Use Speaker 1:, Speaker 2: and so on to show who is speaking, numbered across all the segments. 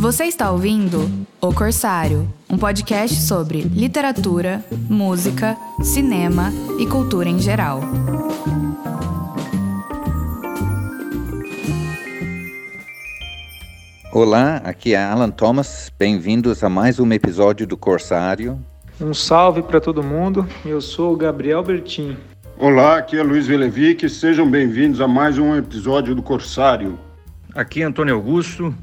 Speaker 1: Você está ouvindo O Corsário, um podcast sobre literatura, música, cinema e cultura em geral.
Speaker 2: Olá, aqui é Alan Thomas. Bem-vindos a mais um episódio do Corsário.
Speaker 3: Um salve para todo mundo. Eu sou o Gabriel Bertin.
Speaker 4: Olá, aqui é Luiz Velevic. Sejam bem-vindos a mais um episódio do Corsário.
Speaker 5: Aqui é Antônio Augusto.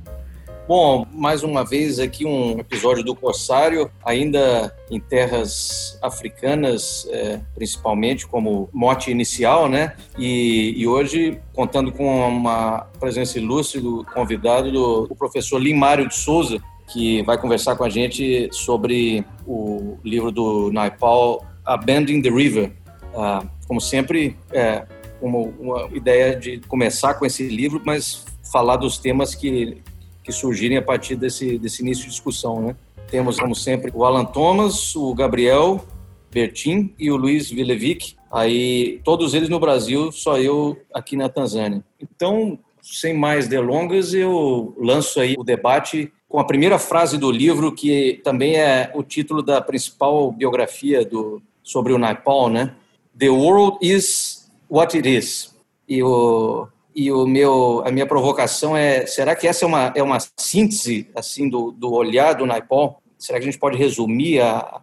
Speaker 6: Bom, mais uma vez aqui um episódio do Corsário, ainda em terras africanas, é, principalmente como mote inicial, né? E, e, hoje contando com uma presença ilustre do convidado do, professor Limário de Souza, que vai conversar com a gente sobre o livro do Naipaul, Abandoning the River. Ah, como sempre, é, uma, uma ideia de começar com esse livro, mas falar dos temas que que surgirem a partir desse, desse início de discussão. Né? Temos, como sempre, o Alan Thomas, o Gabriel Bertin e o Luiz Vilevic, aí todos eles no Brasil, só eu aqui na Tanzânia. Então, sem mais delongas, eu lanço aí o debate com a primeira frase do livro, que também é o título da principal biografia do, sobre o Naipaul, né? The world is what it is. E o e o meu, a minha provocação é: será que essa é uma, é uma síntese assim do, do olhar do Naipaul? Será que a gente pode resumir a,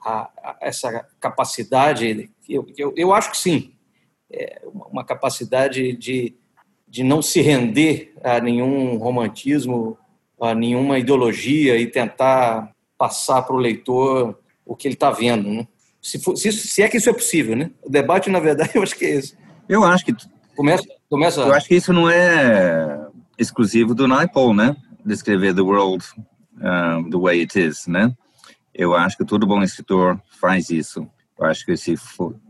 Speaker 6: a, a essa capacidade? Eu, eu, eu, acho que sim. É uma capacidade de, de não se render a nenhum romantismo, a nenhuma ideologia e tentar passar para o leitor o que ele está vendo. Né? Se, for, se, se, é que isso é possível. Né? O debate, na verdade, eu acho que é esse.
Speaker 2: Eu acho que
Speaker 6: Começa, começa.
Speaker 2: Eu acho que isso não é exclusivo do Naipaul, né? Descrever the world um, the way it is, né? Eu acho que todo bom escritor faz isso. Eu acho que se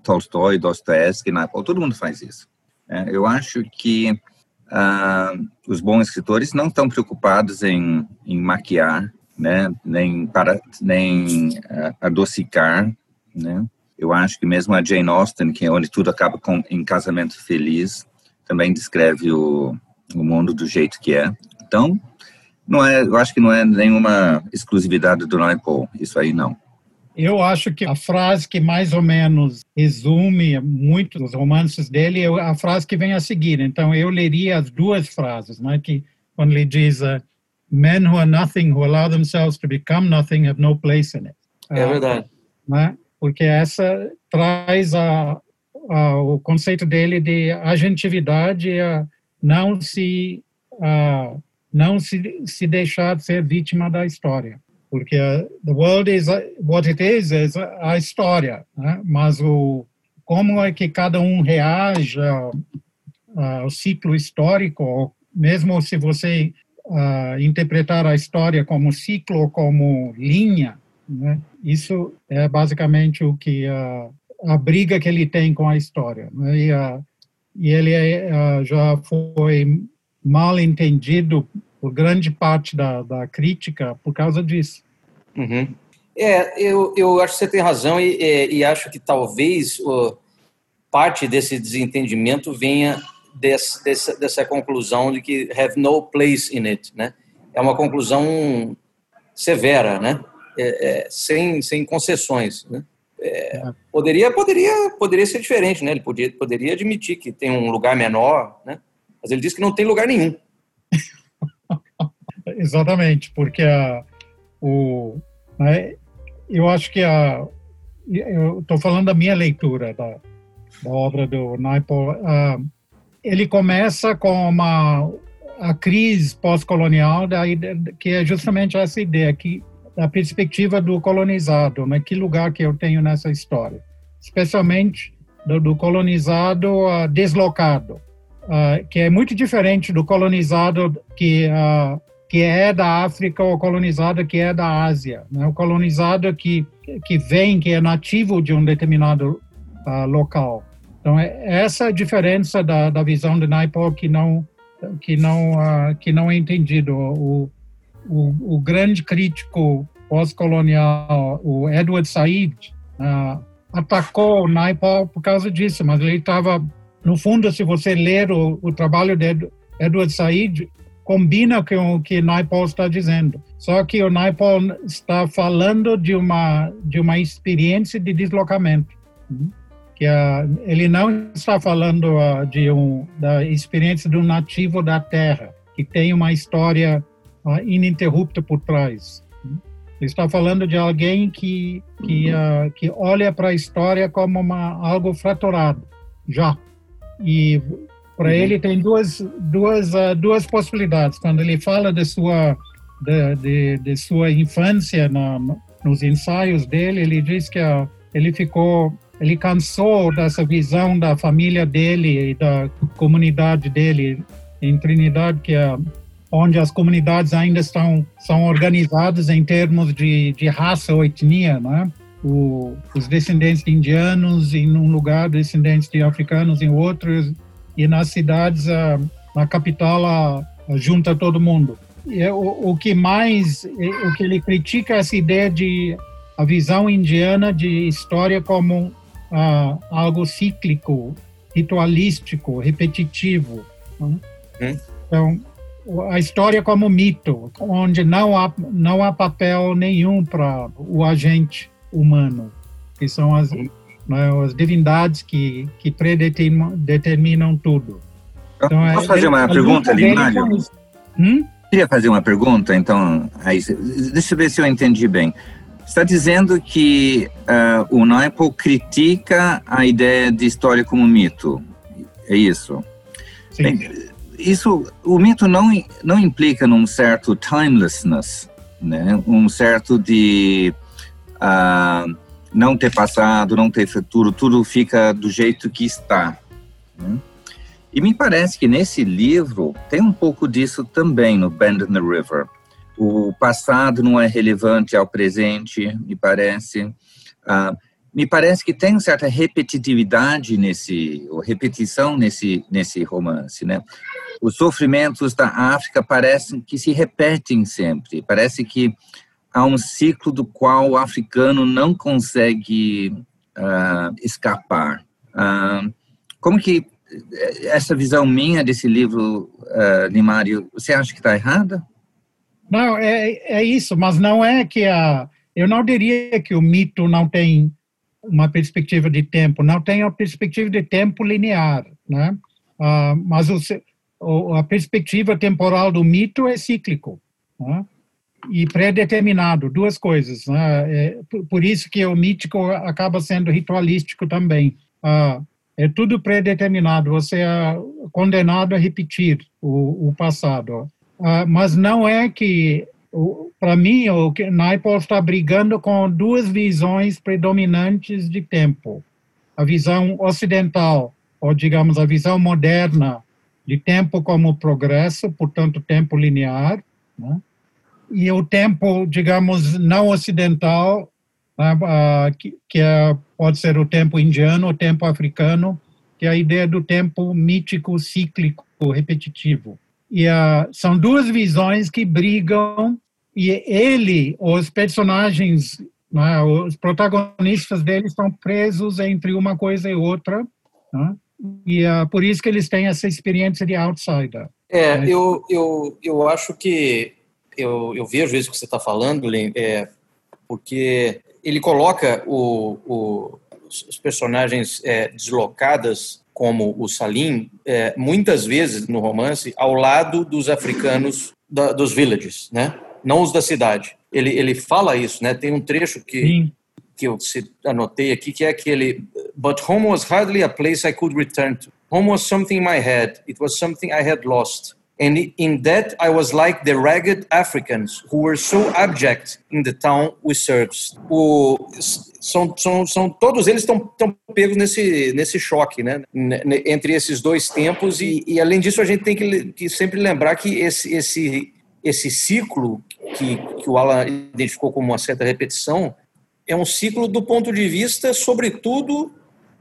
Speaker 2: Tolstói, Dostoevsky, Naipaul, todo mundo faz isso. É, eu acho que uh, os bons escritores não estão preocupados em, em maquiar, né? Nem para nem uh, adocicar, né? Eu acho que mesmo a Jane Austen, que é onde tudo acaba com em casamento feliz, também descreve o, o mundo do jeito que é. Então, não é, eu acho que não é nenhuma exclusividade do Naipaul, isso aí não.
Speaker 7: Eu acho que a frase que mais ou menos resume muito os romances dele é a frase que vem a seguir. Então, eu leria as duas frases, né? que quando ele diz uh, Men who are nothing, who allow themselves to become nothing, have no place in it.
Speaker 6: É verdade.
Speaker 7: Uh, né? Porque essa traz a, a, o conceito dele de agentividade, a não se a, não se, se deixar de ser vítima da história, porque the world is what it is, é a história, né? mas o como é que cada um reage ao ciclo histórico, mesmo se você interpretar a história como ciclo como linha, né? Isso é basicamente o que a, a briga que ele tem com a história. Né? E, a, e ele é, já foi mal entendido por grande parte da, da crítica por causa disso.
Speaker 6: Uhum. É, eu, eu acho que você tem razão e, e, e acho que talvez parte desse desentendimento venha desse, dessa, dessa conclusão de que have no place in it, né? É uma conclusão severa, né? É, é, sem, sem concessões. Né? É, é, poderia, poderia, poderia ser diferente, né? Ele podia, poderia admitir que tem um lugar menor, né? Mas ele diz que não tem lugar nenhum.
Speaker 7: Exatamente, porque a, o, né, eu acho que a, eu estou falando da minha leitura da, da obra do Naipaul. Uh, ele começa com uma a crise pós-colonial, que é justamente essa ideia que da perspectiva do colonizado, né? Que lugar que eu tenho nessa história? Especialmente do, do colonizado uh, deslocado, uh, que é muito diferente do colonizado que uh, que é da África ou colonizado que é da Ásia, né? O colonizado que que vem, que é nativo de um determinado local. Então é essa a diferença da, da visão de Naipaul que não que não que não é entendido. O, o, o grande crítico pós-colonial, o Edward Said, uh, atacou o Naipaul por causa disso, mas ele estava, no fundo, se você ler o, o trabalho de Edward Said, combina com o que Naipaul está dizendo. Só que o Naipaul está falando de uma de uma experiência de deslocamento. Né? Que uh, ele não está falando uh, de um da experiência de um nativo da Terra que tem uma história uh, ininterrupta por trás. Né? Ele está falando de alguém que que, uh, que olha para a história como uma, algo fraturado, já. E para uhum. ele tem duas duas uh, duas possibilidades. Quando ele fala de sua de, de, de sua infância na, nos ensaios dele, ele diz que uh, ele ficou ele cansou dessa visão da família dele e da comunidade dele em Trinidade, que é onde as comunidades ainda estão são organizadas em termos de, de raça ou etnia, né? O, os descendentes de indianos em um lugar, descendentes de africanos em outros, e nas cidades, a, na capital, junta todo mundo. E é o, o que mais, o que ele critica é essa ideia de a visão indiana de história como ah, algo cíclico, ritualístico, repetitivo. Né? Hum. Então, a história como mito, onde não há, não há papel nenhum para o agente humano, que são as, né, as divindades que, que predeterminam determinam tudo.
Speaker 2: Então, Posso é, fazer uma pergunta ali, Mário? Hum? Queria fazer uma pergunta, então, aí, deixa eu ver se eu entendi bem. Está dizendo que uh, o Naipaul critica a ideia de história como mito, é isso?
Speaker 7: Sim. Bem,
Speaker 2: isso, o mito não, não implica num certo timelessness, né? um certo de uh, não ter passado, não ter futuro, tudo fica do jeito que está. Né? E me parece que nesse livro tem um pouco disso também no Bend in the River. O passado não é relevante ao presente, me parece. Uh, me parece que tem certa repetitividade nesse, ou repetição nesse, nesse romance, né? Os sofrimentos da África parecem que se repetem sempre. Parece que há um ciclo do qual o africano não consegue uh, escapar. Uh, como que essa visão minha desse livro, uh, Limário, você acha que está errada?
Speaker 7: Não, é, é isso, mas não é que a. Eu não diria que o mito não tem uma perspectiva de tempo, não tem uma perspectiva de tempo linear, né? Uh, mas o, a perspectiva temporal do mito é cíclico. Né? e pré-determinado, duas coisas. Né? É, por isso que o mítico acaba sendo ritualístico também. Ah, é tudo pré-determinado, você é condenado a repetir o, o passado. Ah, mas não é que, para mim, o Naipaul está brigando com duas visões predominantes de tempo. A visão ocidental, ou digamos, a visão moderna de tempo como progresso, portanto, tempo linear, né? e o tempo, digamos, não ocidental, né, que, que é, pode ser o tempo indiano, o tempo africano, que é a ideia do tempo mítico, cíclico, repetitivo. E uh, são duas visões que brigam, e ele, os personagens, né, os protagonistas dele estão presos entre uma coisa e outra, né, e uh, por isso que eles têm essa experiência de outsider.
Speaker 6: É, eu, eu, eu acho que eu, eu vejo isso que você está falando, Len, é, porque ele coloca o, o, os personagens é, deslocadas, como o Salim, é, muitas vezes no romance, ao lado dos africanos da, dos villages, né? não os da cidade. Ele, ele fala isso, né? tem um trecho que, que eu anotei aqui, que é aquele But home was hardly a place I could return to. Home was something in my head. It was something I had lost. And in that, I was like the ragged Africans who were so abject in the town we served. O, são, são, são, todos eles estão pegos nesse, nesse choque, né? Entre esses dois tempos. E, e além disso, a gente tem que, que, sempre lembrar que esse, esse, esse ciclo que, que o Alan identificou como uma certa repetição é um ciclo do ponto de vista, sobretudo,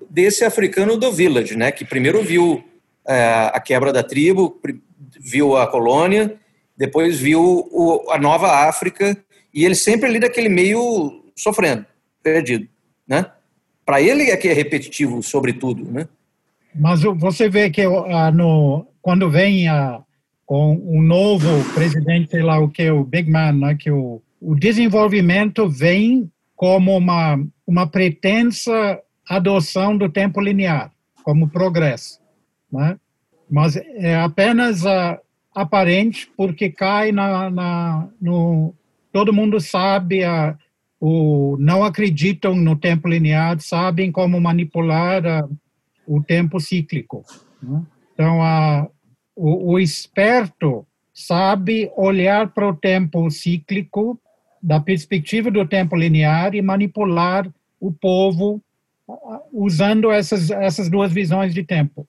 Speaker 6: desse africano do village, né? Que primeiro viu é, a quebra da tribo, viu a colônia, depois viu o, a nova África, e ele sempre ali daquele meio sofrendo, perdido, né? Para ele é que é repetitivo, sobretudo, né?
Speaker 7: Mas você vê que no, quando vem a, com um novo presidente, sei lá o que, o Big Man, né, que o, o desenvolvimento vem como uma, uma pretensa adoção do tempo linear, como progresso. Né? Mas é apenas uh, aparente porque cai na, na, no... Todo mundo sabe, uh, o, não acreditam no tempo linear, sabem como manipular uh, o tempo cíclico. Né? Então, a o, o esperto sabe olhar para o tempo cíclico da perspectiva do tempo linear e manipular o povo usando essas, essas duas visões de tempo.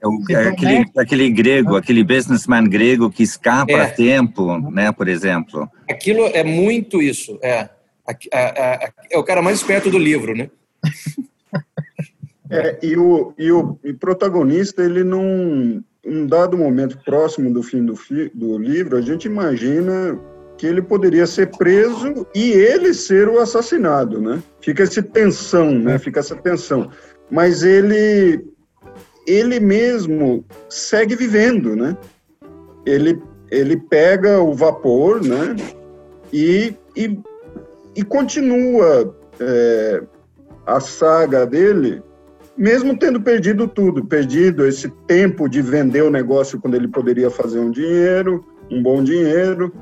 Speaker 2: É, o, é aquele, aquele grego, aquele businessman grego que escapa é. a tempo, né, por exemplo.
Speaker 6: Aquilo é muito isso, é. É, é o cara mais esperto do livro, né?
Speaker 4: É, e, o, e o e protagonista, ele não. Um dado momento próximo do fim do, fi, do livro, a gente imagina que ele poderia ser preso e ele ser o assassinado, né? Fica essa tensão, né? Fica essa tensão. Mas ele ele mesmo segue vivendo, né? Ele ele pega o vapor, né? E e, e continua é, a saga dele mesmo tendo perdido tudo, perdido esse tempo de vender o negócio quando ele poderia fazer um dinheiro, um bom dinheiro.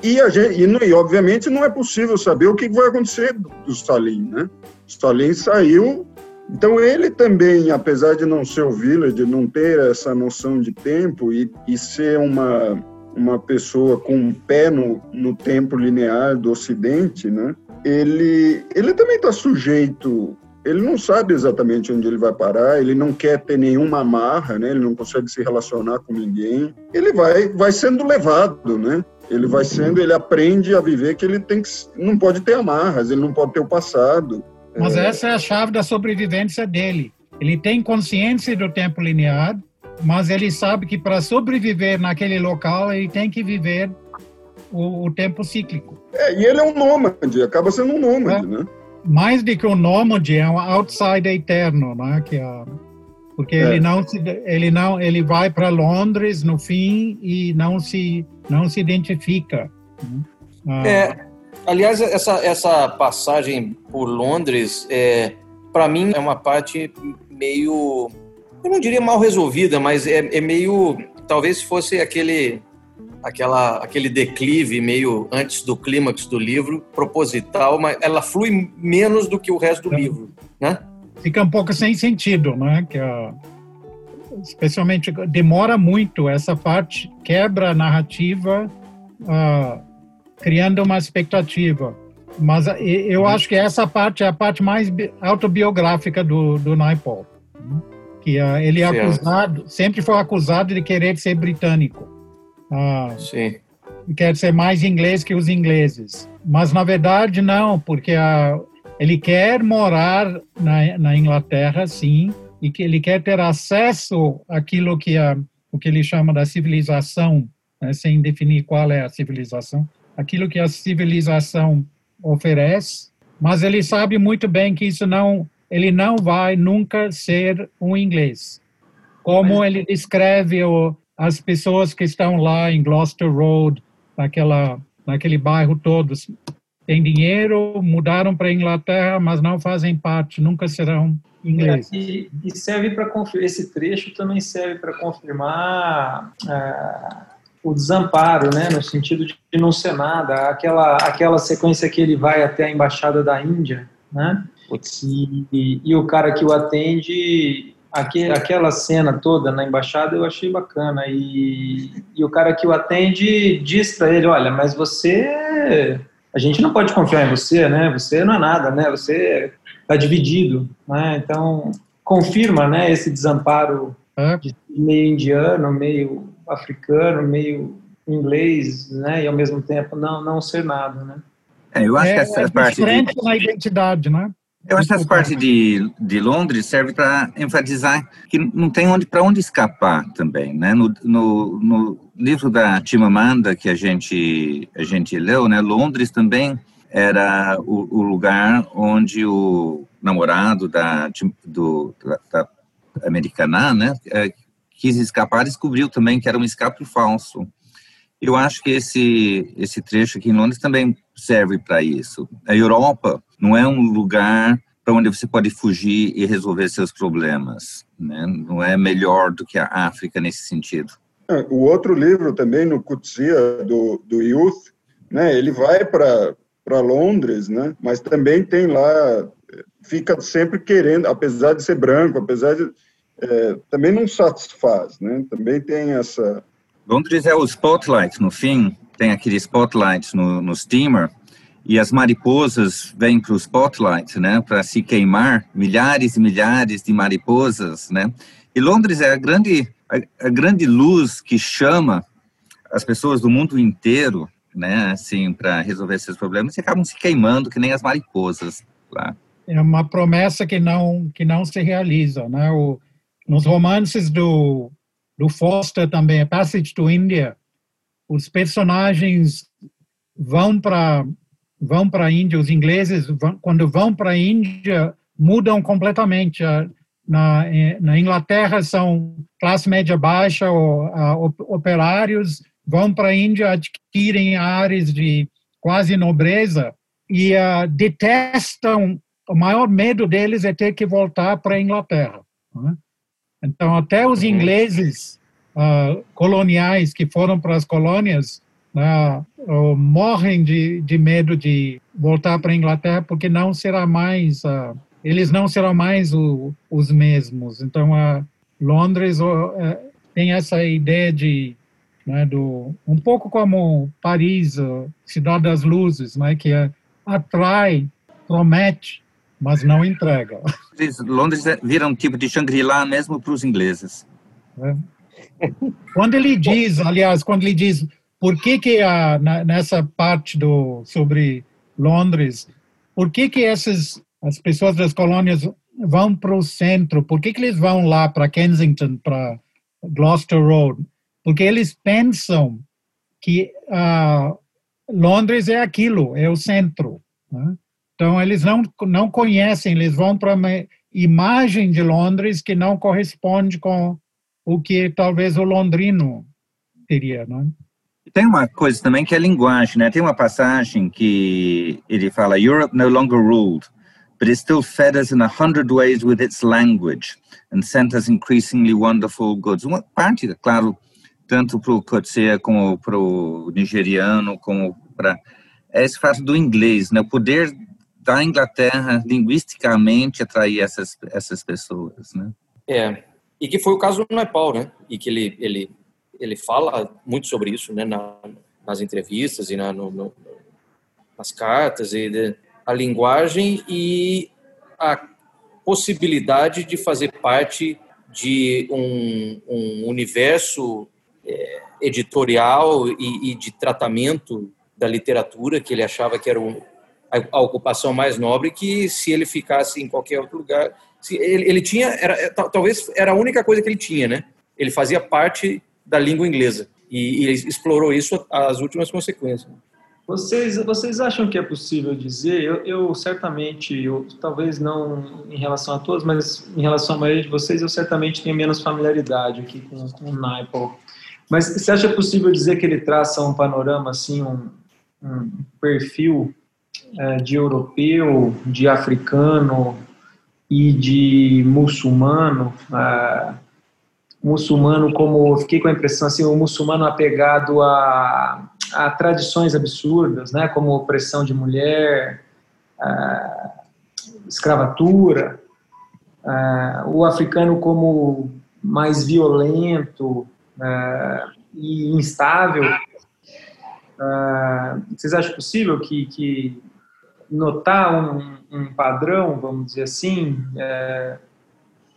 Speaker 4: E, a gente, e, e obviamente não é possível saber o que vai acontecer do Stalin, né? Stalin saiu, então ele também, apesar de não ser o village, não ter essa noção de tempo e, e ser uma, uma pessoa com um pé no, no tempo linear do Ocidente, né? Ele, ele também está sujeito ele não sabe exatamente onde ele vai parar, ele não quer ter nenhuma amarra, né? Ele não consegue se relacionar com ninguém. Ele vai, vai sendo levado, né? Ele vai sendo, ele aprende a viver que ele tem que, não pode ter amarras, ele não pode ter o passado.
Speaker 7: Mas é... essa é a chave da sobrevivência dele. Ele tem consciência do tempo linear, mas ele sabe que para sobreviver naquele local ele tem que viver o, o tempo cíclico.
Speaker 4: É, e ele é um nômade, acaba sendo um nômade, é. né?
Speaker 7: mais do que um nômade, é um outsider eterno, né? Que é, porque é. ele não se, ele não, ele vai para Londres no fim e não se não se identifica. Né?
Speaker 6: Ah. É, aliás, essa essa passagem por Londres, é, para mim é uma parte meio, eu não diria mal resolvida, mas é, é meio, talvez fosse aquele aquela, aquele declive meio antes do clímax do livro, proposital, mas ela flui menos do que o resto do é. livro, né?
Speaker 7: Fica um pouco sem sentido, né? Que a, especialmente demora muito essa parte, quebra a narrativa, uh, criando uma expectativa. Mas eu uhum. acho que essa parte é a parte mais autobiográfica do, do Naipaul. Né? Que uh, ele é acusado, sempre foi acusado de querer ser britânico.
Speaker 6: Ah, Sim.
Speaker 7: Quer ser mais inglês que os ingleses. Mas, na verdade, não, porque a, ele quer morar na, na Inglaterra, sim, e que ele quer ter acesso àquilo que a, o que ele chama da civilização, né, sem definir qual é a civilização, aquilo que a civilização oferece, mas ele sabe muito bem que isso não, ele não vai nunca ser um inglês. Como ele descreve o, as pessoas que estão lá em Gloucester Road, naquela, naquele bairro todos, têm dinheiro, mudaram para a Inglaterra, mas não fazem parte, nunca serão ingleses.
Speaker 3: É, e, e, serve para esse trecho também serve para confirmar é, o desamparo, né, no sentido de não ser nada. Aquela aquela sequência que ele vai até a embaixada da Índia, né? E, e, e, o cara que o atende Aqui, aquela cena toda na embaixada eu achei bacana. E, e o cara que o atende diz para ele: Olha, mas você. A gente não pode confiar em você, né? Você não é nada, né? Você está dividido, né? Então, confirma né, esse desamparo de meio indiano, meio africano, meio inglês, né? E ao mesmo tempo não, não ser nada, né?
Speaker 2: É, eu acho é, que essa é
Speaker 7: parte. Diferente de... na identidade, né?
Speaker 2: Eu acho que essa parte de, de Londres serve para enfatizar que não tem onde para onde escapar também, né? No, no, no, livro da Chimamanda que a gente a gente leu, né? Londres também era o, o lugar onde o namorado da do da, da americana, né? Quis escapar, descobriu também que era um escape falso. Eu acho que esse esse trecho aqui em Londres também serve para isso. A Europa não é um lugar para onde você pode fugir e resolver seus problemas, né? Não é melhor do que a África nesse sentido.
Speaker 4: É, o outro livro também no Kutsia do do Youth, né? Ele vai para Londres, né? Mas também tem lá fica sempre querendo, apesar de ser branco, apesar de é, também não satisfaz, né? Também tem essa
Speaker 2: Londres é o spotlight, no fim, tem aquele spotlight no, no steamer, e as mariposas vêm para o spotlight, né, para se queimar, milhares e milhares de mariposas, né, e Londres é a grande, a, a grande luz que chama as pessoas do mundo inteiro, né, assim, para resolver esses problemas, e acabam se queimando que nem as mariposas lá.
Speaker 7: É uma promessa que não, que não se realiza, né, o, nos romances do do Foster também, a Passage to India, os personagens vão para vão para a Índia, os ingleses vão, quando vão para a Índia mudam completamente. Na, na Inglaterra são classe média baixa ou operários, vão para a Índia adquirem áreas de quase nobreza e detestam. O maior medo deles é ter que voltar para a Inglaterra. Né? Então, até os uhum. ingleses uh, coloniais que foram para as colônias uh, morrem de, de medo de voltar para a Inglaterra porque não será mais, uh, eles não serão mais o, os mesmos. Então, Londres eh, tem essa ideia de né, do, um pouco como Paris, cidade das luzes, né, que é, atrai, promete, mas não entrega.
Speaker 2: Londres é, vira um tipo de Shangri-La mesmo para os ingleses.
Speaker 7: É. Quando ele diz, aliás, quando ele diz por que que a, nessa parte do sobre Londres, por que que essas as pessoas das colônias vão para o centro? Por que que eles vão lá para Kensington, para Gloucester Road? Porque eles pensam que uh, Londres é aquilo, é o centro. Né? Então, eles não, não conhecem, eles vão para uma imagem de Londres que não corresponde com o que talvez o londrino teria, não é?
Speaker 2: Tem uma coisa também que é a linguagem, né? Tem uma passagem que ele fala: Europe no longer ruled, but it still fed us in a hundred ways with its language and sent us increasingly wonderful goods. Uma parte, claro, tanto para o Coetzee como para o nigeriano, como para é esse fato do inglês, né? O poder da Inglaterra linguisticamente atrair essas essas pessoas, né?
Speaker 6: É, e que foi o caso do Nepal, né? E que ele ele ele fala muito sobre isso, né? Na, nas entrevistas e na, no, no, nas cartas e de, a linguagem e a possibilidade de fazer parte de um, um universo é, editorial e, e, de tratamento da literatura que ele achava que era um, a, ocupação mais nobre que se ele ficasse em qualquer outro lugar. Se ele, ele tinha, era, é, talvez era a única coisa que ele tinha, né? Ele fazia parte da língua inglesa e, e explorou isso às últimas consequências.
Speaker 3: Vocês, vocês acham que é possível dizer? Eu, eu, certamente, eu, talvez não em relação a todos, mas em relação a maioria de vocês, eu certamente tenho menos familiaridade aqui com, com o Naipaul. Mas você acha possível dizer que ele traça um panorama, assim, um, um perfil de europeu, de africano e de muçulmano. É, muçulmano, como fiquei com a impressão assim, o muçulmano apegado a, a tradições absurdas, né, como opressão de mulher, é, escravatura. É, o africano como mais violento é, e instável vocês acham possível que, que notar um, um, padrão, vamos dizer assim, é,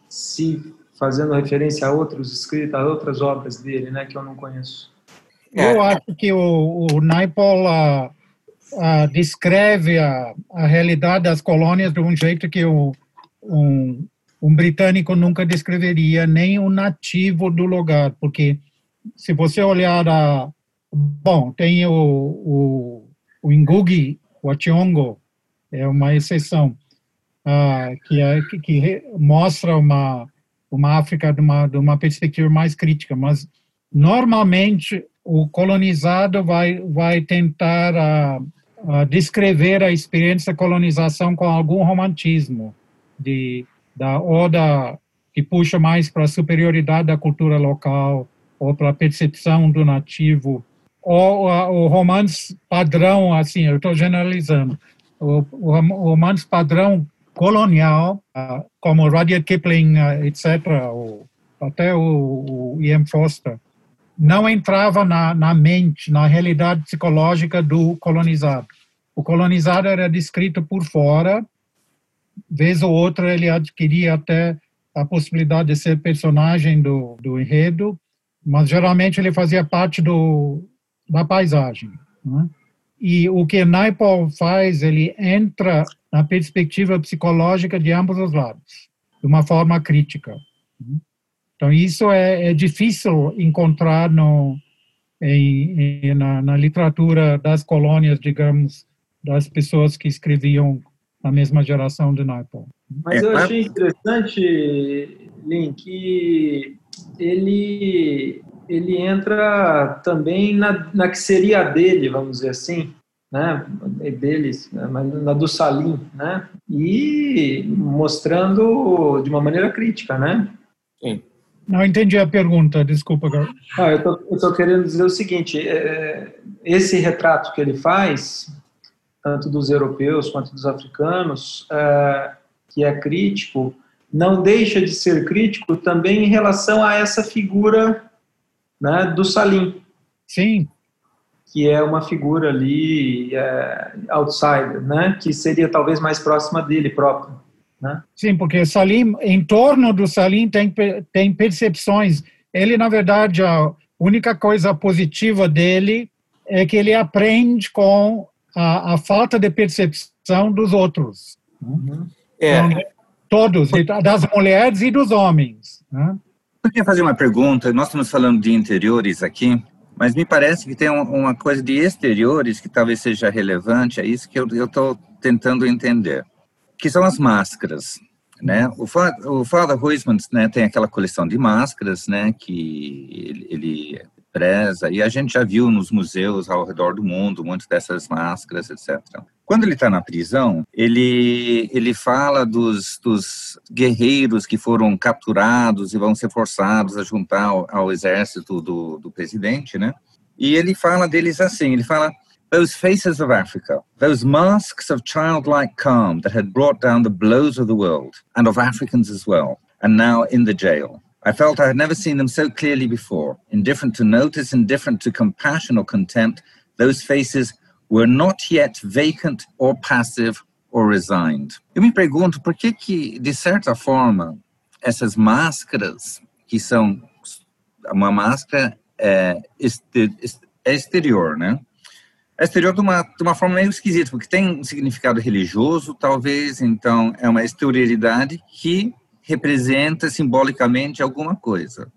Speaker 3: se fazendo referência a outros escritos, a outras obras dele, né, que eu não conheço?
Speaker 7: Eu acho que o, o Naipaul descreve a, a realidade das colônias de um jeito que o, um, um britânico nunca descreveria, nem um nativo do lugar, porque se você olhar a Bom, tem o, o, o Ngugi, o Achiongo, é uma exceção, uh, que, é, que, que, mostra uma, uma África de uma, de uma perspectiva mais crítica, mas normalmente o colonizado vai, vai tentar uh, uh, descrever a experiência da colonização com algum romantismo, de, da oda que puxa mais para a superioridade da cultura local ou para a percepção do nativo, uh, o romance padrão, assim, eu estou generalizando, o, o, romance padrão colonial, como Rudyard Kipling, etc., ou até o, o Ian Foster, não entrava na, na mente, na realidade psicológica do colonizado. O colonizado era descrito por fora, vez ou outra ele adquiria até a possibilidade de ser personagem do, do enredo, mas geralmente ele fazia parte do, da paisagem. Né? E o que Naipaul faz, ele entra na perspectiva psicológica de ambos os lados, de uma forma crítica. Né? Então, isso é, é difícil encontrar no, em, em, na, na, literatura das colônias, digamos, das pessoas que escreviam na mesma geração de Naipaul.
Speaker 3: Mas eu achei interessante, Lin, que ele, ele entra também na, na que seria a dele, vamos dizer assim, né, deles, né, na do Salim, né, e mostrando de uma maneira crítica, né?
Speaker 6: Sim.
Speaker 7: Não entendi a pergunta, desculpa, Gabriel.
Speaker 3: Ah, eu estou querendo dizer o seguinte: é, esse retrato que ele faz, tanto dos europeus quanto dos africanos, é, que é crítico, não deixa de ser crítico também em relação a essa figura né, do Salim.
Speaker 7: Sim.
Speaker 3: Que é uma figura ali é, outsider, né, que seria talvez mais próxima dele próprio. Né?
Speaker 7: Sim, porque Salim, em torno do Salim tem, tem percepções. Ele, na verdade, a única coisa positiva dele é que ele aprende com a, a falta de percepção dos outros.
Speaker 6: Uhum. É. Então,
Speaker 7: todos, das mulheres e dos homens. Né?
Speaker 2: Eu queria fazer uma pergunta. Nós estamos falando de interiores aqui, mas me parece que tem uma coisa de exteriores que talvez seja relevante. É isso que eu estou tentando entender que são as máscaras. Né? O, o Father Huisman né, tem aquela coleção de máscaras né, que ele, ele, preza, e a gente já viu nos museus ao redor do mundo muitas dessas máscaras, etc. Quando ele está na prisão, ele, ele fala dos, dos guerreiros que foram capturados e vão ser forçados a juntar ao, ao exército do, do presidente, né? E ele fala deles assim, ele fala those faces of Africa, those masks of childlike calm that had brought down the blows of the world, and of Africans as well, and now in the jail. I felt I had never seen them so clearly before. Indifferent to notice, indifferent to compassion or contempt, those faces were not yet vacant or passive or resigned. Eu me pergunto por que que, de certa forma, essas máscaras, que são uma máscara é, é exterior, né? é exterior de uma, de uma forma meio esquisita, porque tem um significado religioso, talvez, então é uma exterioridade que representa simbolicamente alguma coisa.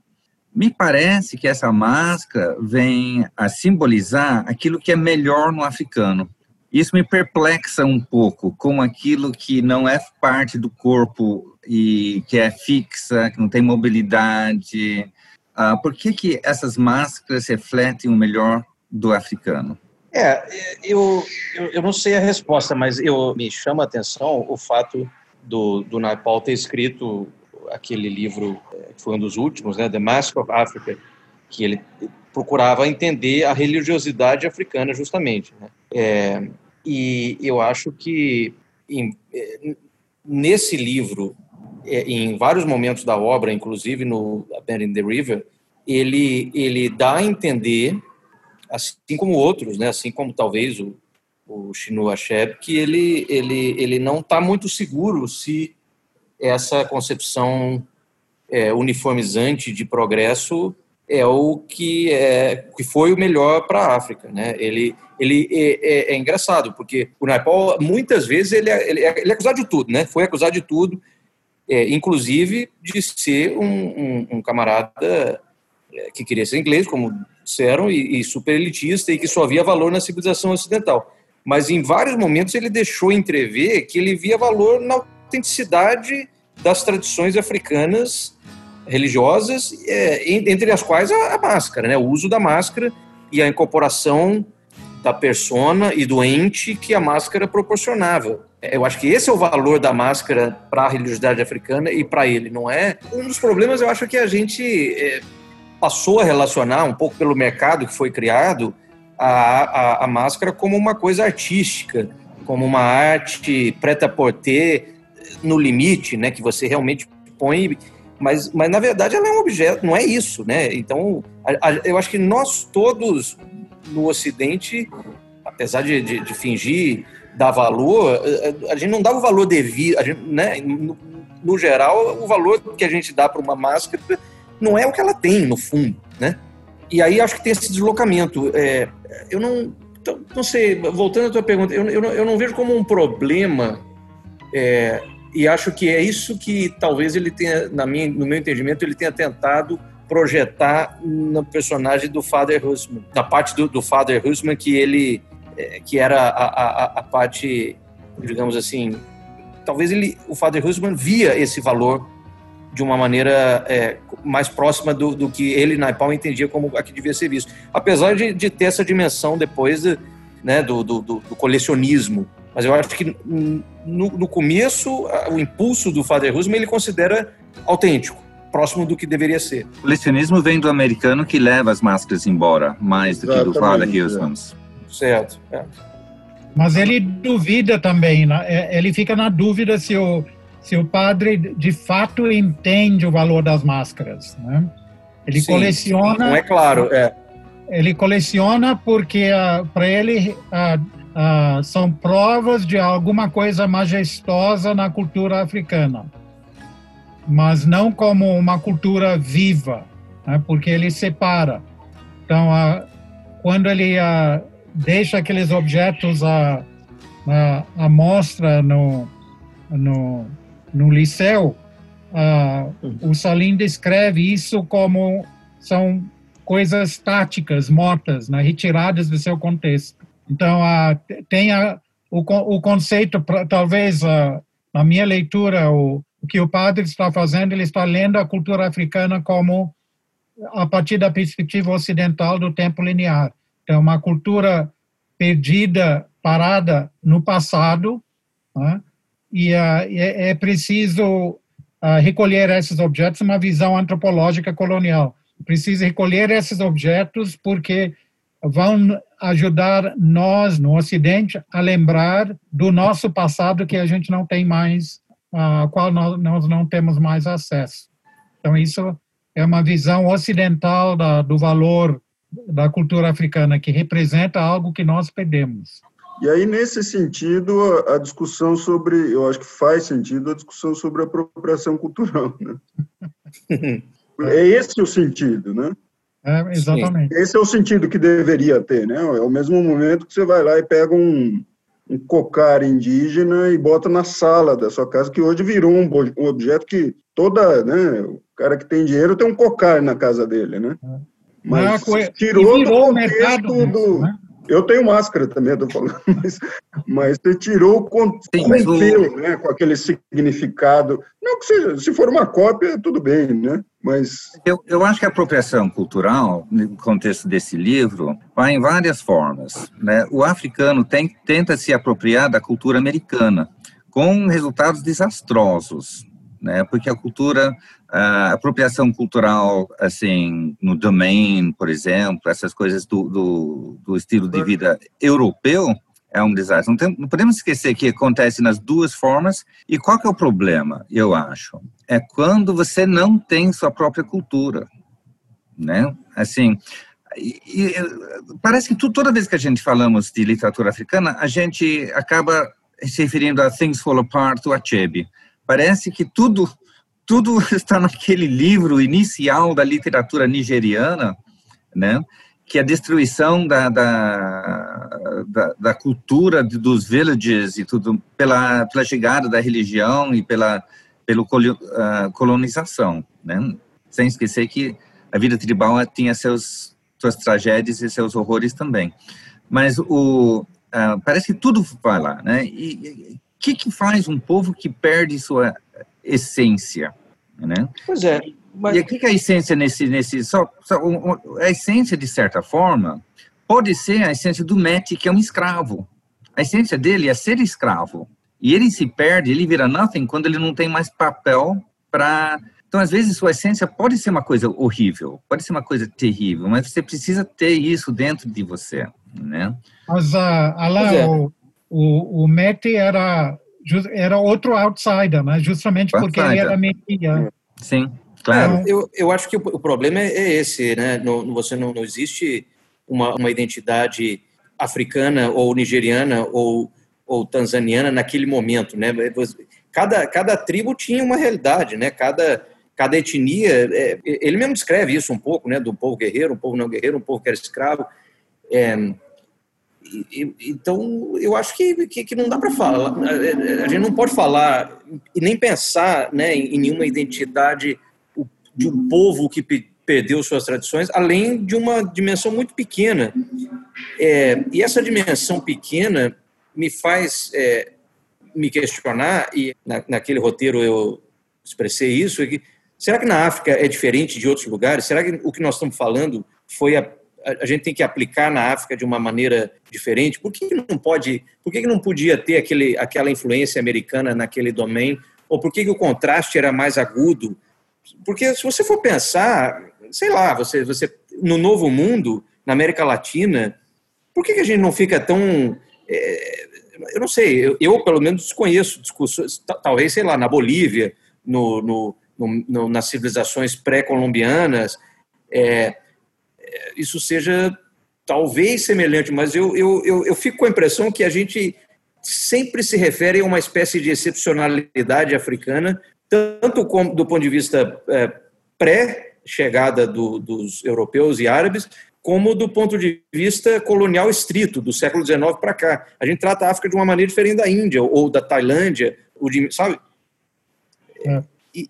Speaker 2: Me parece que essa máscara vem a simbolizar aquilo que é melhor no africano. Isso me perplexa um pouco com aquilo que não é parte do corpo e que é fixa, que não tem mobilidade. Ah, por que, que essas máscaras refletem o melhor do africano?
Speaker 6: É, eu, eu, eu, não sei a resposta, mas eu me chama a atenção o fato do, do Naipaul ter escrito aquele livro, é, que foi um dos últimos, né, The Mask of Africa, que ele procurava entender a religiosidade africana, justamente. Né? É, e eu acho que em, é, nesse livro, em vários momentos da obra, inclusive no Bend in the River, ele, ele dá a entender assim como outros, né? Assim como talvez o, o Chinua Achebe, que ele, ele, ele não está muito seguro se essa concepção é, uniformizante de progresso é o que, é, que foi o melhor para a África. Né? Ele, ele é, é, é, engraçado, porque o Naipaul, muitas vezes, ele é, ele, é, ele é acusado de tudo, né? foi acusado de tudo, é, inclusive de ser um, um, um camarada que queria ser inglês, como disseram, e, e super elitista, e que só via valor na civilização ocidental. Mas em vários momentos ele deixou entrever que ele via valor na autenticidade das tradições africanas religiosas, é, entre as quais a, máscara, né? o uso da máscara e a incorporação da persona e do ente que a máscara proporcionava. É, eu acho que esse é o valor da máscara para a religiosidade africana e para ele, não é? Um dos problemas eu acho que a gente é, passou a relacionar um pouco pelo mercado que foi criado a, a, a máscara como uma coisa artística, como uma arte preta por ter no limite, né, que você realmente põe mas, mas na verdade ela é um objeto, não é isso, né? Então, a, a, eu acho que nós todos no Ocidente, apesar de, de, de, fingir dar valor, a, a gente não dá o valor devido, né? No, no, geral, o valor que a gente dá para uma máscara não é o que ela tem, no fundo, né? E aí acho que tem esse deslocamento. É, eu não, não sei, voltando à tua pergunta, eu, eu, eu não vejo como um problema é, e acho que é isso que talvez ele tenha, na minha, no meu entendimento, ele tenha tentado projetar no personagem do Father Husman, na parte do, do Father Husman que ele é, que era a, a, a, parte, digamos assim, talvez ele, o Father Husman via esse valor de uma maneira é, mais próxima do, do, que ele, Naipal, entendia como a que devia ser visto. Apesar de, de ter essa dimensão depois de, né, do, do, do, colecionismo mas eu acho que no, no começo, o impulso do Father Husman ele considera autêntico, próximo do que deveria ser.
Speaker 2: O colecionismo vem do americano que leva as máscaras embora, mais do Exatamente, que do Father Husman.
Speaker 6: Certo. É.
Speaker 7: Mas ele duvida também, né? É, ele fica na dúvida se o, se o padre de fato entende o valor das máscaras. Né? Ele Sim, coleciona.
Speaker 6: Não é claro, é.
Speaker 7: Ele coleciona porque uh, para ele uh, ah, são provas de alguma coisa majestosa na cultura africana, mas não como uma cultura viva, né, porque ele separa. Então, ah, quando ele ah, deixa aqueles objetos à, mostra no, no, no liceu, o Salim descreve isso como são coisas táticas, mortas, né, retiradas do seu contexto. Então, a, tem a, o, o conceito, talvez na minha leitura, o, o que o padre está fazendo, ele está lendo a cultura africana como a partir da perspectiva ocidental do tempo linear. Então, uma cultura perdida, parada no passado, né? e uh, é, é, preciso uh, recolher esses objetos, uma visão antropológica colonial. Precisa recolher esses objetos porque vão ajudar nós, no Ocidente, a lembrar do nosso passado que a gente não tem mais, a qual nós, não temos mais acesso. Então, isso é uma visão ocidental da, do valor da cultura africana, que representa algo que nós perdemos.
Speaker 4: E aí, nesse sentido, a discussão sobre, eu acho que faz sentido a discussão sobre apropriação cultural, né? é esse o sentido, né?
Speaker 7: É, exatamente.
Speaker 4: Esse é o sentido que deveria ter, né? É o mesmo momento que você vai lá e pega um, um cocar indígena e bota na sala da sua casa, que hoje virou um, um objeto que toda, né? O cara que tem dinheiro tem um cocar na casa dele, né? É. Mas tirou do contexto do, né? Eu tenho máscara também, estou falando, mas, mas você tirou o contexto, né, com aquele significado. Não que seja, se for uma cópia, tudo bem, né? Mas
Speaker 2: eu, eu acho que a apropriação cultural, no contexto desse livro, vai em várias formas. Né? O africano tem, tenta se apropriar da cultura americana, com resultados desastrosos né? Porque a cultura, a apropriação cultural, assim, no domain, por exemplo, essas coisas do, do, do estilo de vida europeu, é um desastre. Não, tem, não, podemos esquecer que acontece nas duas formas. E qual que é o problema, eu acho? É quando você não tem sua própria cultura, né? Assim, e, e, parece que tu, toda vez que a gente falamos de literatura africana, a gente acaba se referindo a Things Fall Apart, o Achebe. Parece que tudo, tudo está naquele livro inicial da literatura nigeriana, né? que a destruição da, da, da, da, cultura dos villages e tudo pela, pela chegada da religião e pela pelo uh, colonização, né? Sem esquecer que a vida tribal tinha seus suas tragédias e seus horrores também. Mas o uh, parece que tudo vai lá, né? E, que, que faz um povo que perde sua essência? Né?
Speaker 6: Pois é.
Speaker 2: Mas... E o que é a essência nesse, nesse só, só, a essência de certa forma pode ser a essência do Met, que é um escravo. A essência dele é ser escravo. E ele se perde, ele vira nothing quando ele não tem mais papel para. Então, às vezes, sua essência pode ser uma coisa horrível, pode ser uma coisa terrível, mas você precisa ter isso dentro de você, né?
Speaker 7: Mas, uh, Alain, é. O, o, Mete era, era outro outsider, né? justamente porque outsider. ele era meio...
Speaker 2: Sim, claro.
Speaker 6: É, eu, eu acho que o, o problema é, é esse, né? No, você não, não existe uma, uma identidade africana ou nigeriana ou ou tanzaniana naquele momento, né? Cada, cada tribo tinha uma realidade, né? Cada, cada etnia, é, ele mesmo descreve isso um pouco, né? Do povo guerreiro, um povo não guerreiro, um povo que era escravo. É, então, eu acho que, que, que não dá para falar, a gente não pode falar e nem pensar né, em nenhuma identidade de um povo que perdeu suas tradições, além de uma dimensão muito pequena. É, e essa dimensão pequena me faz é, me questionar, e na, naquele roteiro eu expressei isso, é que será que na África é diferente de outros lugares? Será que o que nós estamos falando foi a, a gente tem que aplicar na África de uma maneira diferente? Por que, não pode, por que, não podia ter aquele, aquela influência americana naquele domain? Ou por que, que o contraste era mais agudo? Porque se você for pensar, sei lá, você, você no Novo Mundo, na América Latina, por que, que a gente não fica tão é, eu não sei, eu, eu, pelo menos desconheço discussões, talvez, sei lá, na Bolívia, no, no, no nas civilizações pré-colombianas, é, isso seja talvez semelhante, mas eu, eu, eu, eu fico com a impressão que a gente sempre se refere a uma espécie de excepcionalidade africana, tanto como, do ponto de vista é, pré-chegada do, dos europeus e árabes, como do ponto de vista colonial estrito, do século XIX para cá. A gente trata a África de uma maneira diferente da Índia ou da Tailândia, ou de, sabe? É.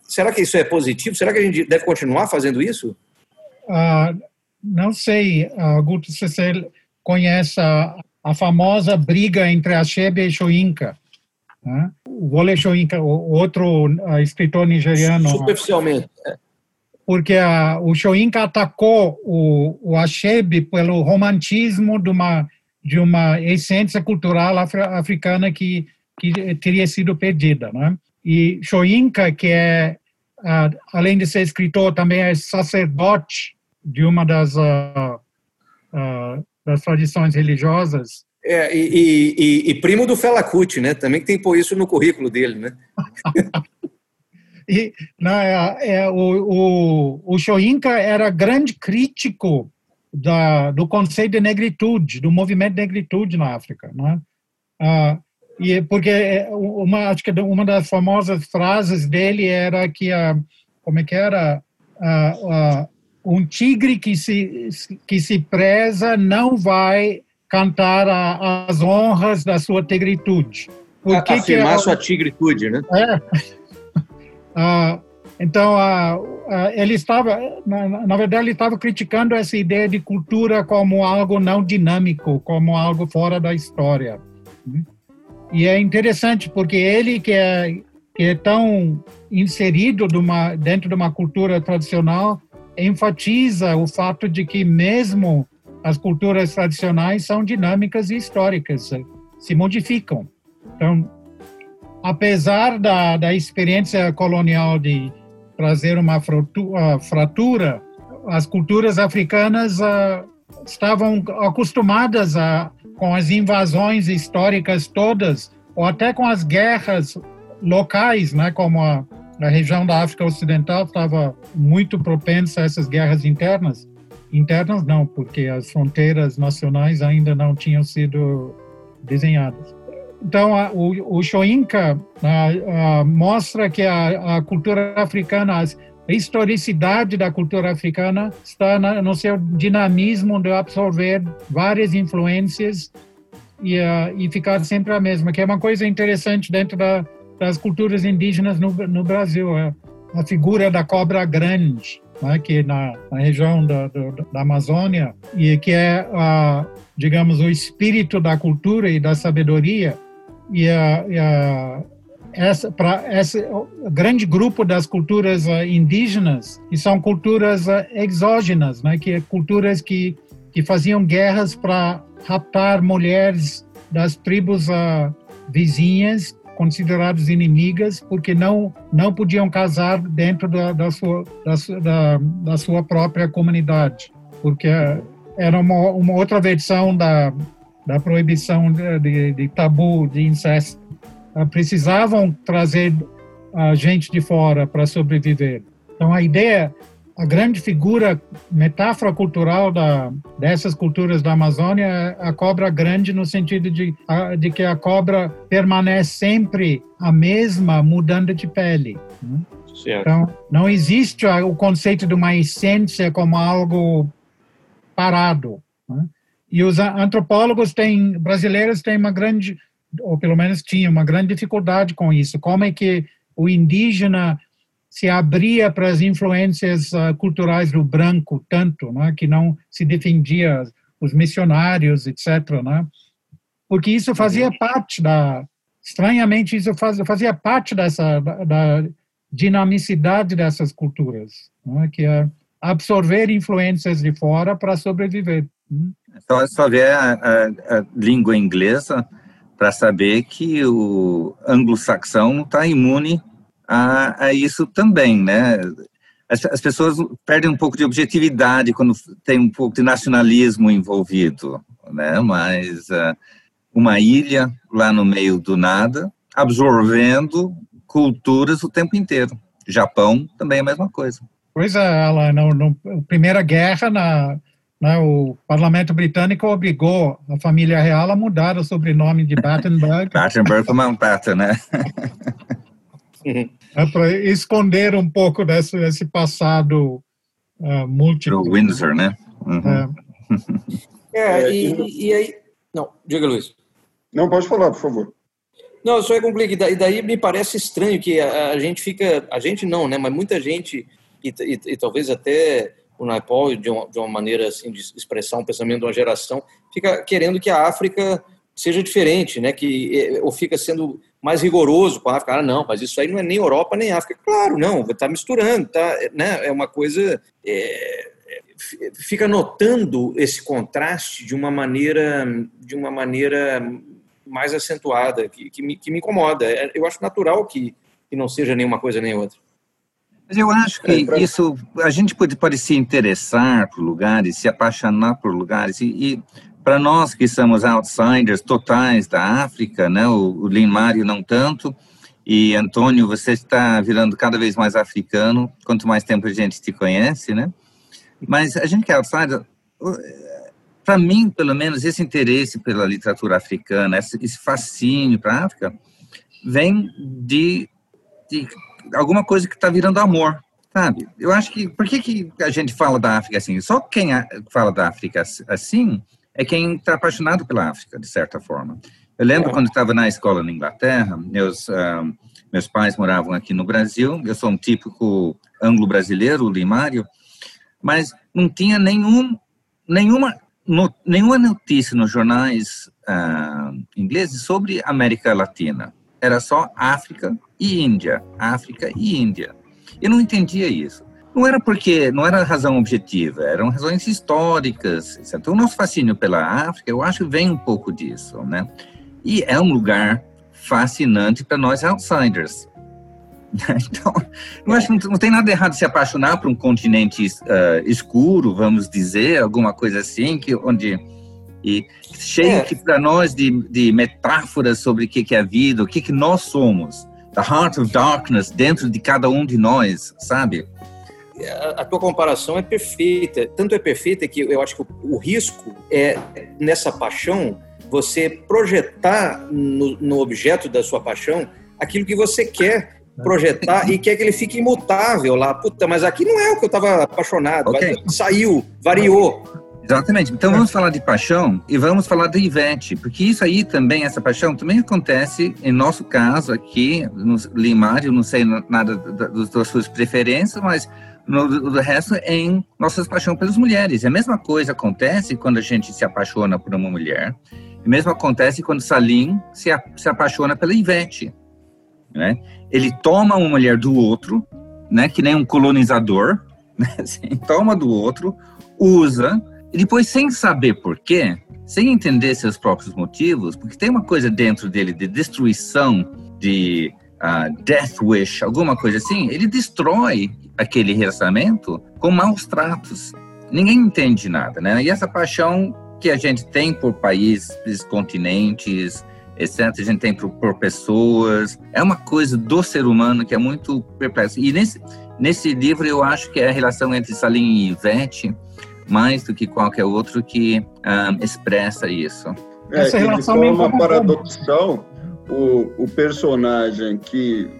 Speaker 6: Será que isso é positivo? Será que a gente deve continuar fazendo isso?
Speaker 7: Ah, não sei, uh, Guto, se você conhece a, a famosa briga entre a Shebe e Shoinka. Né? O Wole Shoinka, outro uh, escritor nigeriano.
Speaker 6: Superficialmente. É
Speaker 7: porque a, o Shoinka atacou o, o Achebe pelo romantismo de uma, de uma essência cultural africana que, que teria sido perdida. Né? E Shoinka, que é, além de ser escritor, também é sacerdote de uma das, uh, uh, das tradições religiosas,
Speaker 6: é, e, e, e, primo do Fela Kuti, né? Também tem por isso no currículo dele, né?
Speaker 7: E, né, é, o, o, o Shoinka era grande crítico da, do conceito de negritude, do movimento de negritude na África. Né? Ah, e porque é, uma, acho que uma das famosas frases dele era que a, como é que era ah, ah, um tigre que se que se preza não vai cantar a, as honras da sua tegritude.
Speaker 6: Por que Afirmar que é, sua tigritude, né?
Speaker 7: É. Ah, então, ah, ah, ele estava, na, na, verdade, ele estava criticando essa ideia de cultura como algo não dinâmico, como algo fora da história. E é interessante porque ele que é, que é tão inserido uma, dentro de uma cultura tradicional enfatiza o fato de que mesmo as culturas tradicionais são dinâmicas e históricas, se modificam. Então, apesar da, da experiência colonial de trazer uma fratura, as culturas africanas uh, estavam acostumadas a, com as invasões históricas todas, ou até com as guerras locais, né, como a, a região da África Ocidental estava muito propensa a essas guerras internas. Internas não, porque as fronteiras nacionais ainda não tinham sido desenhadas. Então, a, o, o a, a, mostra que a, cultura africana, a historicidade da cultura africana está na, no seu dinamismo de absorver várias influências e, e ficar sempre a mesma, que é uma coisa interessante dentro da, das culturas indígenas no, no Brasil. É a figura da cobra grande, né, que na, na região da, da, da, Amazônia, e que é, digamos, o espírito da cultura e da sabedoria, e a, e a, essa para esse grande grupo das culturas uh, indígenas que são culturas uh, exógenas, né? Que é culturas que que faziam guerras para raptar mulheres das tribos uh, vizinhas consideradas inimigas porque não não podiam casar dentro da, da sua da, da, sua própria comunidade porque era uma, uma outra versão da, da proibição de, de, de tabu de incesto. Uh, precisavam trazer a gente de fora para sobreviver. Então a ideia a grande figura, metáfora cultural da, dessas culturas da Amazônia é a cobra grande no sentido de, de que a cobra permanece sempre a mesma, mudando de pele. Né? Então, não existe o conceito de uma essência como algo parado. Né? E os antropólogos têm, brasileiros têm uma grande, ou pelo menos tinham uma grande dificuldade com isso. Como é que o indígena se abria para as influências uh, culturais do branco tanto, né, que não se defendia os missionários, etc., né? Porque isso fazia uhum. parte da estranhamente isso faz, fazia parte dessa da, da dinamicidade dessas culturas, né, que é absorver influências de fora para sobreviver.
Speaker 2: Então é só ver a, a, a língua inglesa para saber que o anglo-saxão está imune a, a isso também, né? As, as, pessoas perdem um pouco de objetividade quando tem um pouco de nacionalismo envolvido, né? Mas uh, uma ilha lá no meio do nada, absorvendo culturas o tempo inteiro. Japão também é a mesma coisa.
Speaker 7: Pois é, ela na Primeira Guerra, na, na, o Parlamento Britânico obrigou a família real a mudar o sobrenome de Battenberg.
Speaker 2: Battenberg para Mountbatten, né?
Speaker 7: é para esconder um pouco desse, desse passado uh, múltiplo.
Speaker 2: O Windsor, né?
Speaker 6: Uhum. É, é e, e, aí... Não, diga, Luiz.
Speaker 4: Não, pode falar, por favor.
Speaker 6: Não, só é complicado. E daí me parece estranho que a, a, gente fica... A gente não, né? Mas muita gente, e, e, e talvez até o Naipaul, de uma, de uma maneira assim, de expressar um pensamento de uma geração, fica querendo que a África seja diferente, né? Que, ou fica sendo mais rigoroso com a África. Ah, não, mas isso aí não é nem Europa nem África. Claro, não, está misturando, tá, né? É uma coisa. É, fica notando esse contraste de uma maneira, de uma maneira mais acentuada, que, que, me, que me incomoda. É, eu acho natural que, que não seja nenhuma coisa nem outra.
Speaker 2: Mas eu acho que é, isso, a gente pode, pode se interessar por lugares, se apaixonar por lugares, e, e para nós que somos outsiders totais da África, né, o, o Lin Mário não tanto, e Antônio, você está virando cada vez mais africano, quanto mais tempo a gente te conhece, né? Mas a gente que é outsider, para mim, pelo menos, esse interesse pela literatura africana, esse fascínio para a África, vem de, de alguma coisa que está virando amor, sabe? Eu acho que, por que, que a gente fala da África assim? Só quem fala da África assim é quem está apaixonado pela África, de certa forma. Eu lembro quando estava na escola na Inglaterra, meus, uh, meus pais moravam aqui no Brasil, eu sou um típico anglo-brasileiro, limário, mas não tinha nenhum, nenhuma, no, nenhuma notícia nos jornais uh, ingleses sobre América Latina. Era só África e Índia, África e Índia. Eu não entendia isso. Não era porque, não era razão objetiva, eram razões históricas. Etc. Então, o nosso fascínio pela África, eu acho, vem um pouco disso, né? E é um lugar fascinante para nós outsiders. Então, eu acho que não, tem nada errado se apaixonar por um continente uh, escuro, vamos dizer, alguma coisa assim, que onde e cheio é. para nós de, de metáforas sobre o que, que é a vida, o que, que nós somos, the heart of darkness dentro de cada um de nós, sabe?
Speaker 6: A, tua comparação é perfeita. Tanto é perfeita que eu acho que o, o risco é, nessa paixão, você projetar no, no, objeto da sua paixão aquilo que você quer projetar e quer que ele fique imutável lá. Puta, mas aqui não é o que eu estava apaixonado. Okay. Saiu, variou.
Speaker 2: Exatamente. Então vamos falar de paixão e vamos falar da Ivete, porque isso aí também, essa paixão, também acontece em nosso caso aqui no Limário, não sei nada das suas preferências, mas no, do resto é em nossas paixões pelas mulheres. A mesma coisa acontece quando a gente se apaixona por uma mulher. O mesmo acontece quando Salim se, se apaixona pela Ivete. né? Ele toma uma mulher do outro, né? Que nem um colonizador, né? Assim, toma do outro, usa e depois sem saber por quê, sem entender seus próprios motivos, porque tem uma coisa dentro dele de destruição, de uh, death wish, alguma coisa assim, ele destrói aquele relacionamento com maus tratos. Ninguém entende nada, né? E essa paixão que a gente tem por países, continentes, etc., a gente tem por, por pessoas, é uma coisa do ser humano que é muito perplexa. E nesse, nesse livro eu acho que é a relação entre Salim e Ivete, mais do que qualquer outro que um, ah, expressa isso.
Speaker 4: É, Essa relação de forma paradoxal, o, o personagem que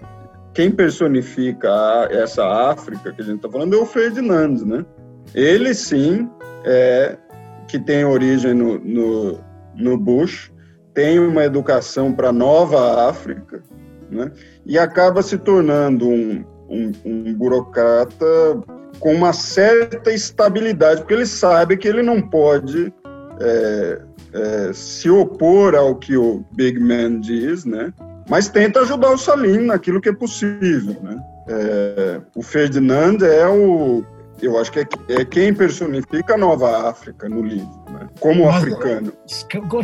Speaker 4: quem personifica a, essa África que a gente está falando é o Ferdinand, né? Ele sim é que tem origem no, no, no Bush, tem uma educação para nova África, né? E acaba se tornando um, um, um burocrata com uma certa estabilidade, porque ele sabe que ele não pode é, é, se opor ao que o Big Man diz, né? Mas tenta ajudar o Salim naquilo que é possível, né? É, o Ferdinand é o, eu acho que é, é, quem personifica a Nova África no livro, né? Como Mas, africano.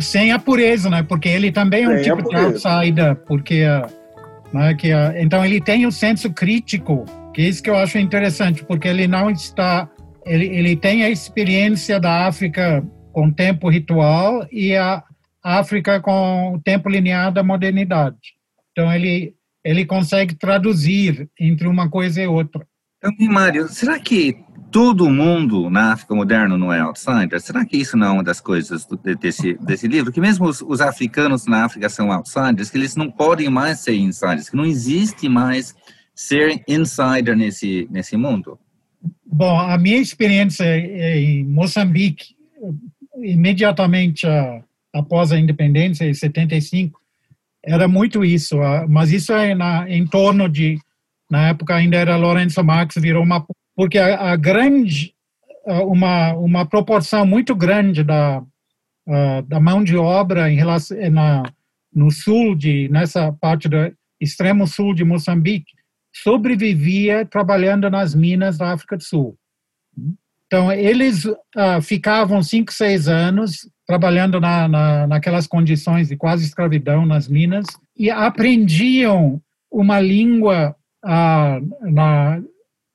Speaker 7: Sem a pureza, né? Porque ele também é um sem tipo de outsider, porque né, que, então ele tem o senso crítico que é isso que eu acho interessante, porque ele não está, ele, ele tem a experiência da África com tempo ritual e a África com o tempo linear da modernidade. Então ele ele consegue traduzir entre uma coisa e outra.
Speaker 2: Então, Mário, será que todo mundo na África moderna não é outsider? Será que isso não é uma das coisas desse, desse livro? Que mesmo os, os africanos na África são outsiders, que eles não podem mais ser insiders, que não existe mais ser insider nesse, nesse mundo?
Speaker 7: Bom, a minha experiência em Moçambique, imediatamente após a independência, em 75, era muito isso, mas isso é na, em torno de, na época ainda era Lourenço Marx, virou uma, porque a, a grande, uma, uma proporção muito grande da, da mão de obra em relação, na, no sul, de, nessa parte do extremo sul de Moçambique, sobrevivia trabalhando nas minas da África do Sul. Então, eles ah, ficavam cinco, seis anos trabalhando na, na, naquelas condições de quase escravidão nas minas e aprendiam uma língua ah, na,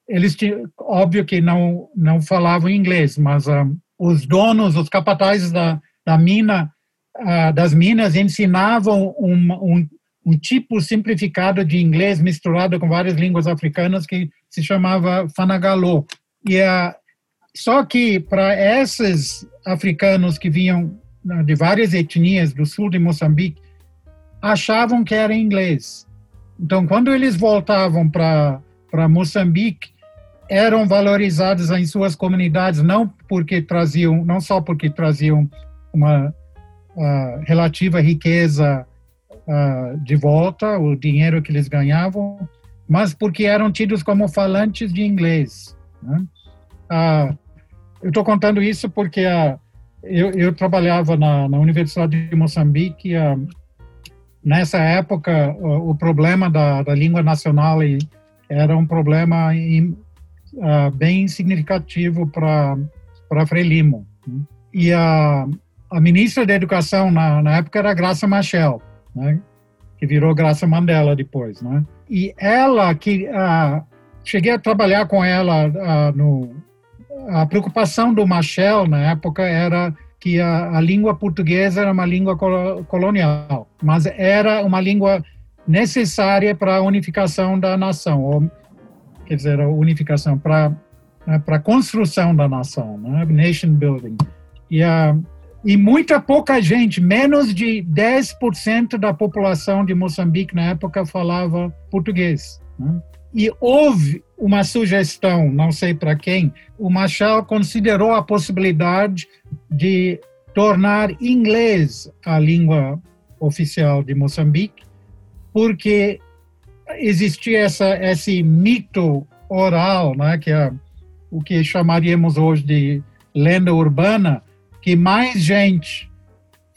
Speaker 7: eles óbvio que não não falavam inglês mas ah, os donos os capatazes da, da mina ah, das minas ensinavam um, um, um tipo simplificado de inglês misturado com várias línguas africanas que se chamava Fanagalo. E a, só que para esses africanos que vinham né, de várias etnias do sul de Moçambique, achavam que era inglês. Então, quando eles voltavam para Moçambique, eram valorizados em suas comunidades não porque traziam, não só porque traziam uma uh, relativa riqueza uh, de volta o dinheiro que eles ganhavam, mas porque eram tidos como falantes de inglês. Né? Uh, eu estou contando isso porque uh, eu, eu, trabalhava na, na, Universidade de Moçambique. nessa época, o, problema da, da, língua nacional era um problema bem significativo para Frelimo. Né? E a, a ministra da Educação na, na época era Graça Machel né? que virou Graça Mandela depois, né? E ela que cheguei a trabalhar com ela no a preocupação do Machel na época era que a, a língua portuguesa era uma língua colonial, mas era uma língua necessária para a unificação da nação, ou, quer dizer, a unificação para né, para a construção da nação, né? nation building. E a e muita pouca gente, menos de 10% da população de Moçambique na época falava português. Né? E houve uma sugestão, não sei para quem, o Machado considerou a possibilidade de tornar inglês a língua oficial de Moçambique, porque existia essa, esse mito oral, né, que é o que chamaríamos hoje de lenda urbana, que mais gente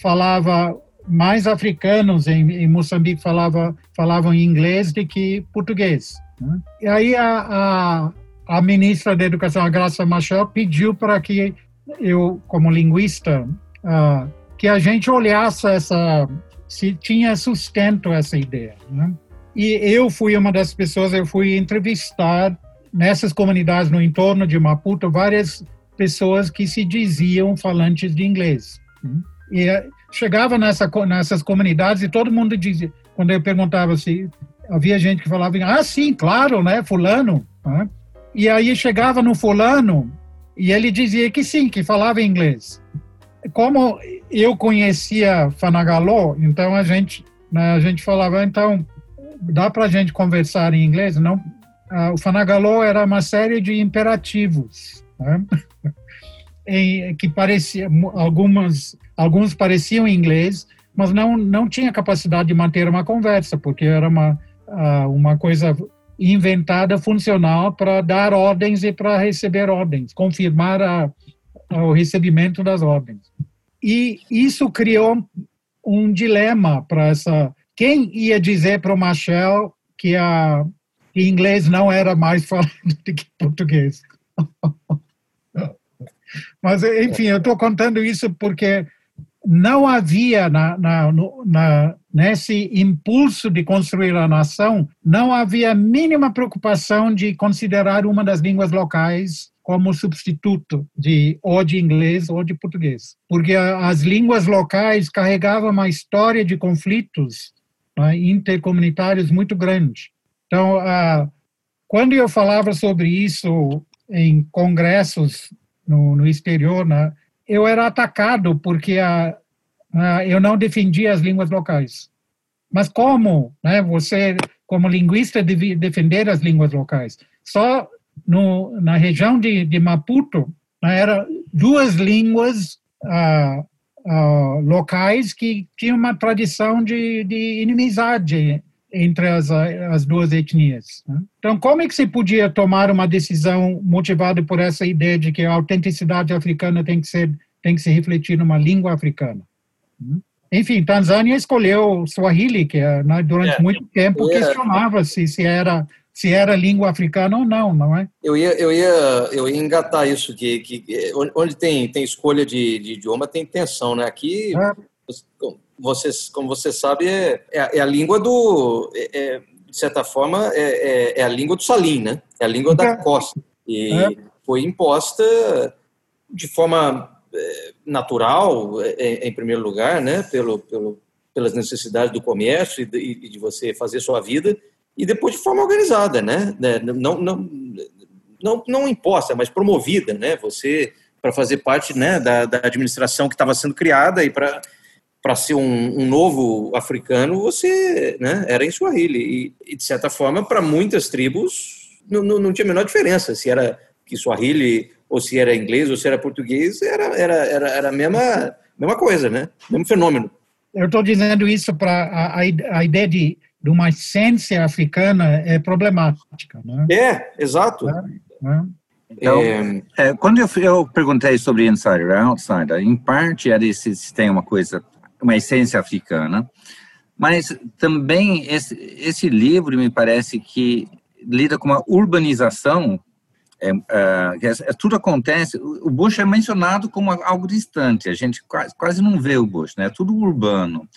Speaker 7: falava mais africanos em, em Moçambique falava, falavam inglês do que português. Né? E aí a, a, a, ministra da Educação, a Graça Machel, pediu para que eu, como linguista, uh, que a gente olhasse essa, se tinha sustento essa ideia. Né? E eu fui uma das pessoas, eu fui entrevistar nessas comunidades no entorno de Maputo várias pessoas que se diziam falantes de inglês. Né? E eh, chegava nessa, nessas comunidades e todo mundo dizia, quando eu perguntava se havia gente que falava, ah, sim, claro, né, fulano. Né? E aí chegava no fulano e ele dizia que sim, que falava inglês. Como eu conhecia Fanagalô, então a gente, né, a gente falava, então, dá para a gente conversar em inglês? Não. Ah, o Fanagalô era uma série de imperativos, né? em, que parecia, algumas, alguns pareciam em inglês, mas não, não tinha capacidade de manter uma conversa, porque era uma, ah, uma coisa inventada, funcional, para dar ordens e para receber ordens, confirmar a, o recebimento das ordens. E isso criou um dilema para essa. Quem ia dizer para o Machel que a que inglês não era mais falado do que português? Mas, enfim, eu estou contando isso porque não havia na, na, na, nesse impulso de construir a nação, não havia a mínima preocupação de considerar uma das línguas locais como substituto de ou de inglês ou de português, porque as línguas locais carregavam uma história de conflitos né, intercomunitários muito grande. Então, ah, quando eu falava sobre isso em congressos no, no exterior, né, eu era atacado porque a, eu não defendia as línguas locais. Mas como, né, você, como linguista, deve defender as línguas locais? Só no, na região de, de Maputo, né, era duas línguas ah, ah, locais que tinham uma tradição de, de inimizade entre as, as duas etnias. Né? Então, como é que se podia tomar uma decisão motivada por essa ideia de que a autenticidade africana tem que ser tem que se refletir numa língua africana? Enfim, Tanzânia escolheu Swahili, que né, durante é, muito tempo questionava-se se era se era língua africana ou não, não é?
Speaker 6: Eu ia, eu ia, eu ia engatar isso, que, que onde tem, tem escolha de, de idioma tem tensão, né? Aqui, é. você, como você sabe, é, é, a língua do, é, é, de certa forma, é, é, é, a língua do Salim, né? É a língua da costa. E foi imposta de forma natural, em primeiro lugar, né? Pelo, pelo, pelas necessidades do comércio e de, e de você fazer sua vida, e depois de forma organizada, né? né? Não, não, não, não imposta, mas promovida, né? Você para fazer parte né, da, da administração que estava sendo criada e para para ser um, um, novo africano, você né, era em Swahili. E, e de certa forma, para muitas tribos, não, não, não, tinha a menor diferença se era que Swahili, ou se era inglês, ou se era português, era, era, era, era a mesma, mesma coisa, né? mesmo fenômeno.
Speaker 7: Eu estou dizendo isso para a, a, ideia de de uma essência africana é problemática. Né?
Speaker 6: É, exato. É,
Speaker 2: né? Então, é... É, quando eu, eu, perguntei sobre insider e outsider, em parte era esse, se tem uma coisa, uma essência africana, mas também esse, esse livro me parece que lida com uma urbanização é, é, é, tudo acontece. O Bush é mencionado como algo distante. A gente quase, quase não vê o Bush, né? É tudo urbano.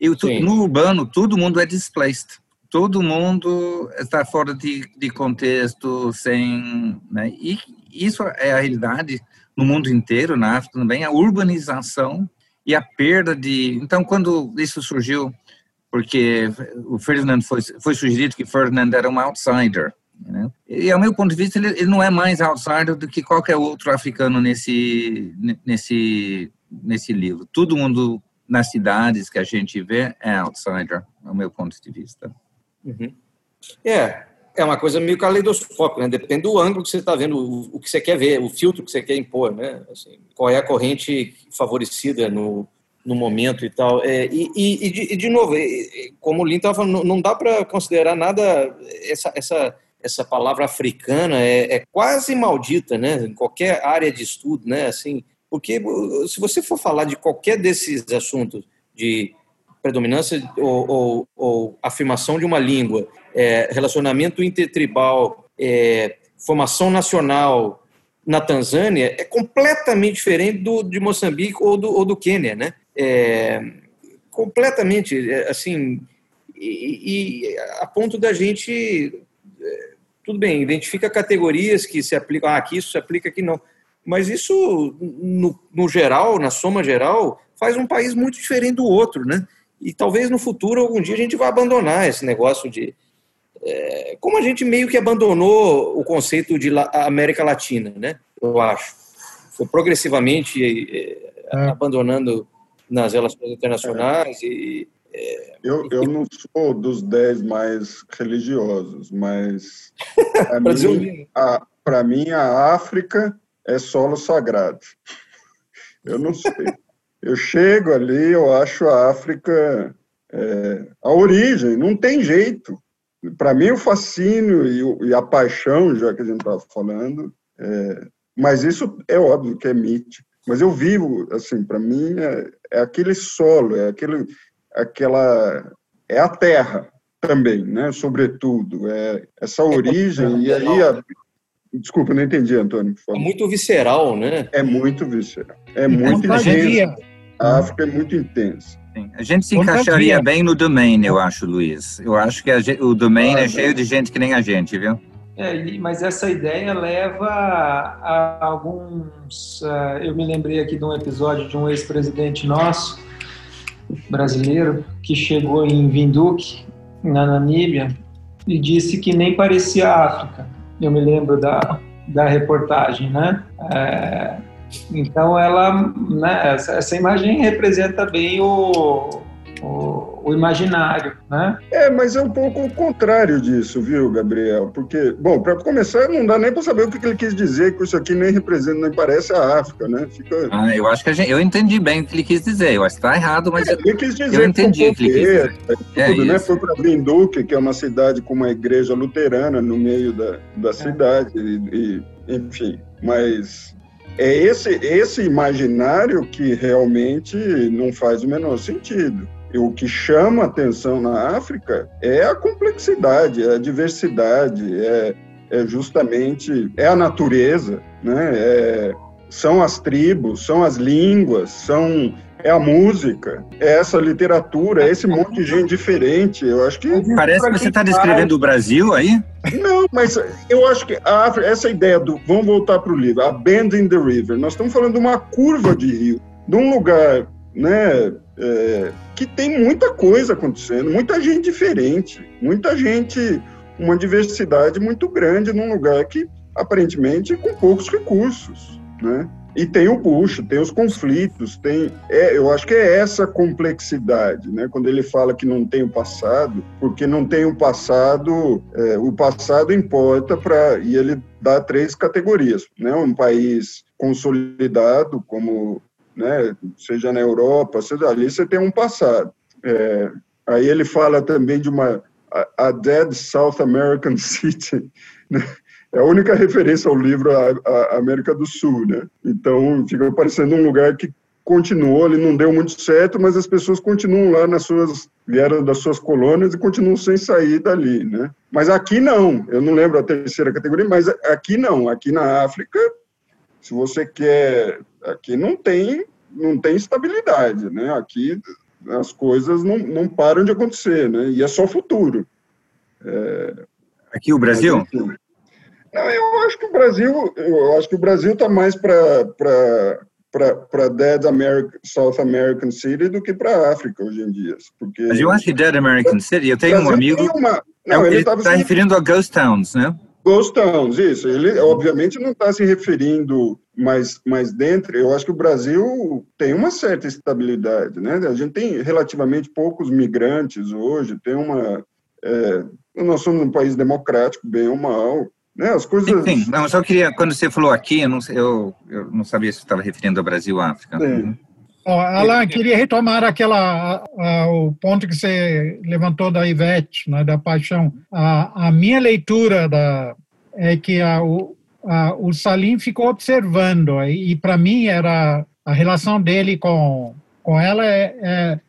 Speaker 2: E no urbano, todo mundo é displaced. Todo mundo está fora de, de contexto, sem. Né? E isso é a realidade no mundo inteiro, na África também, a urbanização e a perda de. Então, quando isso surgiu, porque o Ferdinand foi, foi sugerido que Ferdinand era um outsider. Né? E, ao meu ponto de vista, ele, ele não é mais outsider do que qualquer outro africano nesse, nesse, nesse livro. Todo mundo nas cidades que a gente vê é outsider, é o meu ponto de vista.
Speaker 6: Uhum. É, é uma coisa meio caleidoscópica, né? Depende do ângulo que você está vendo, o, o, que você quer ver, o filtro que você quer impor, né? Assim, qual é a corrente favorecida no, no momento e tal. É, e, e, e, de, e, de, novo, como o Lin estava falando, não dá para considerar nada essa, essa essa palavra africana é, é, quase maldita, né? Em qualquer área de estudo, né? Assim, porque se você for falar de qualquer desses assuntos, de predominância ou, ou, ou afirmação de uma língua, é, relacionamento intertribal, é, formação nacional na Tanzânia é completamente diferente do de Moçambique ou do, ou do Quênia, né? É, completamente, é, assim, e, e, a ponto da gente, é, tudo bem, identifica categorias que se aplicam, ah, aqui isso se aplica, aqui não, mas isso, no, no geral, na soma geral, faz um país muito diferente do outro, né? E talvez no futuro, algum dia, a gente vá abandonar esse negócio de. É, como a gente meio que abandonou o conceito de América Latina, né? Eu acho. Foi progressivamente é, é. abandonando nas relações internacionais e.
Speaker 4: É, eu, eu não sou dos dez mais religiosos, mas para mim, a, mim a África é solo sagrado. Eu não sei. Eu chego ali, eu acho a África é, a origem, não tem jeito. Para mim, o fascínio e, o, e, a paixão, já que a gente estava falando, é, mas isso é óbvio que é mítico. Mas eu vivo, assim, para mim, é, é, aquele solo, é aquele, aquela. É a terra também, né? Sobretudo, é essa origem, e aí. A, desculpa, não entendi, Antônio.
Speaker 6: É muito visceral, né?
Speaker 4: É muito visceral. É muito intenso. A África é muito intensa.
Speaker 2: A gente se encaixaria bem no domain, eu acho, Luiz. Eu acho que gente, o domain ah, é cheio de gente que nem a gente, viu?
Speaker 3: É, mas essa ideia leva a alguns. Uh, eu me lembrei aqui de um episódio de um ex-presidente nosso, brasileiro, que chegou em Windhoek, na Namíbia, e disse que nem parecia África. Eu me lembro da, da reportagem, né? É, então, ela, né, essa, essa imagem representa bem o, o, o, imaginário, né?
Speaker 4: É, mas é um pouco o contrário disso, viu, Gabriel? Porque, bom, para começar, não dá nem para saber o que ele quis dizer, que isso aqui nem representa, nem parece a África, né?
Speaker 2: Fica... Ah, eu acho que gente, eu entendi bem o que ele quis dizer. Eu acho que está errado, mas é, ele quis dizer eu entendi o que ele quis dizer.
Speaker 4: É, tudo, né? Foi para Vinduque, que é uma cidade com uma igreja luterana no meio da, da é. cidade, e, e, enfim. Mas é esse, esse imaginário que realmente não faz o menor sentido. O que chama atenção na África é a complexidade, é a diversidade, é, é justamente é a natureza, né? É, são as tribos, são as línguas, são é a música, é essa literatura, é esse monte de gente diferente. Eu acho que.
Speaker 2: Parece que você está descrevendo o Brasil aí?
Speaker 4: Não, mas eu acho que a, essa ideia do. Vamos voltar para o livro, a Bend in the River. Nós estamos falando de uma curva de rio, de um lugar né, é, que tem muita coisa acontecendo, muita gente diferente, muita gente, uma diversidade muito grande num lugar que aparentemente com poucos recursos. Né? E tem o bucho, tem os conflitos, tem. É, eu acho que é essa complexidade, né? Quando ele fala que não tem o passado, porque não tem o passado, é, o passado importa para. E ele dá três categorias, né? Um país consolidado, como, né? Seja na Europa, seja ali, você tem um passado. É, aí ele fala também de uma a, a Dead South American City, né? é a única referência ao livro a, América do Sul, né? Então fica parecendo um lugar que continuou, ele não deu muito certo, mas as pessoas continuam lá nas suas vieram das suas colônias e continuam sem sair dali, né? Mas aqui não, eu não lembro a terceira categoria, mas aqui não, aqui na África, se você quer, aqui não tem não tem estabilidade, né? Aqui as coisas não, não param de acontecer, né? E é só futuro.
Speaker 2: É... Aqui o Brasil? Mas, enfim,
Speaker 4: não, eu acho que o Brasil, eu acho que o Brasil está mais para para Dead American, South American City do que para a África hoje em dia. Porque
Speaker 2: Mas eu acho que Dead American City, eu tenho um amigo. Uma, não, ele está se referindo a Ghost Towns, né?
Speaker 4: Ghost Towns, isso. Ele obviamente não está se referindo mais, mais dentro. Eu acho que o Brasil tem uma certa estabilidade, né? A gente tem relativamente poucos migrantes hoje, tem uma. É, nós somos um país democrático, bem ou mal. Né? As coisas.
Speaker 2: Sim, não, eu só queria, quando você falou aqui, eu não, eu, eu não sabia se você estava referindo ao Brasil ou África. Sim.
Speaker 7: Oh, Alain, queria retomar aquela, a, o ponto que você levantou da Ivete, né, da paixão. A, a minha leitura da, é que a, o, a, o Salim ficou observando, e, e para mim era a relação dele com, com ela é, é,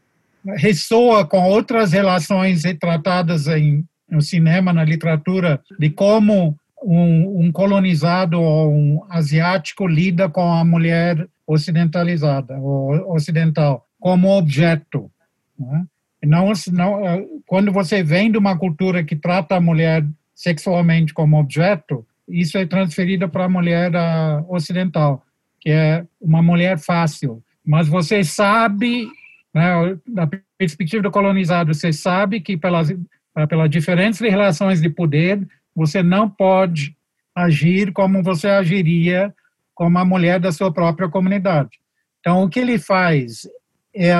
Speaker 7: ressoa com outras relações retratadas em, no cinema, na literatura, de como um, um, colonizado ou um asiático lida com a mulher ocidentalizada ou ocidental como objeto. Né? Não, não, eh, quando você vem de uma cultura que trata a mulher sexualmente como objeto, isso é transferido para a mulher uh, ocidental, que é uma mulher fácil. Mas você sabe, né, da perspectiva do colonizado, você sabe que pelas, eh, pela diferença de relações de poder, você não pode agir como você agiria como a mulher da sua própria comunidade. Então, o que ele faz é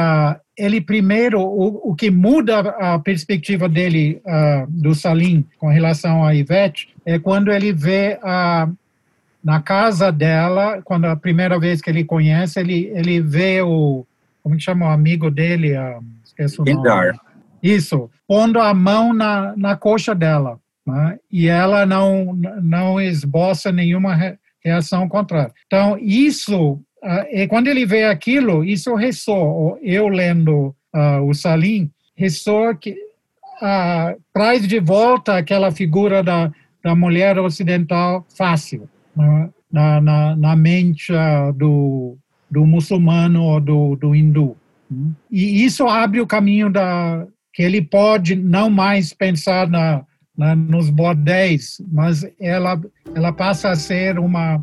Speaker 7: ele primeiro o, o que muda a perspectiva dele uh, do Salim com relação a Ivete é quando ele vê a na casa dela quando a primeira vez que ele conhece ele ele vê o como que chama o amigo dele uh, esqueço o nome. isso pondo a mão na, na coxa dela né? e ela não não esboça nenhuma reação contrária então isso e quando ele vê aquilo, isso ressoa. Eu lendo uh, o Salim, ressoa que uh, traz de volta aquela figura da, da mulher ocidental fácil né, na, na, na, mente do, do muçulmano ou do, do hindu. E isso abre o caminho da que ele pode não mais pensar na, na nos bordéis, mas ela ela passa a ser uma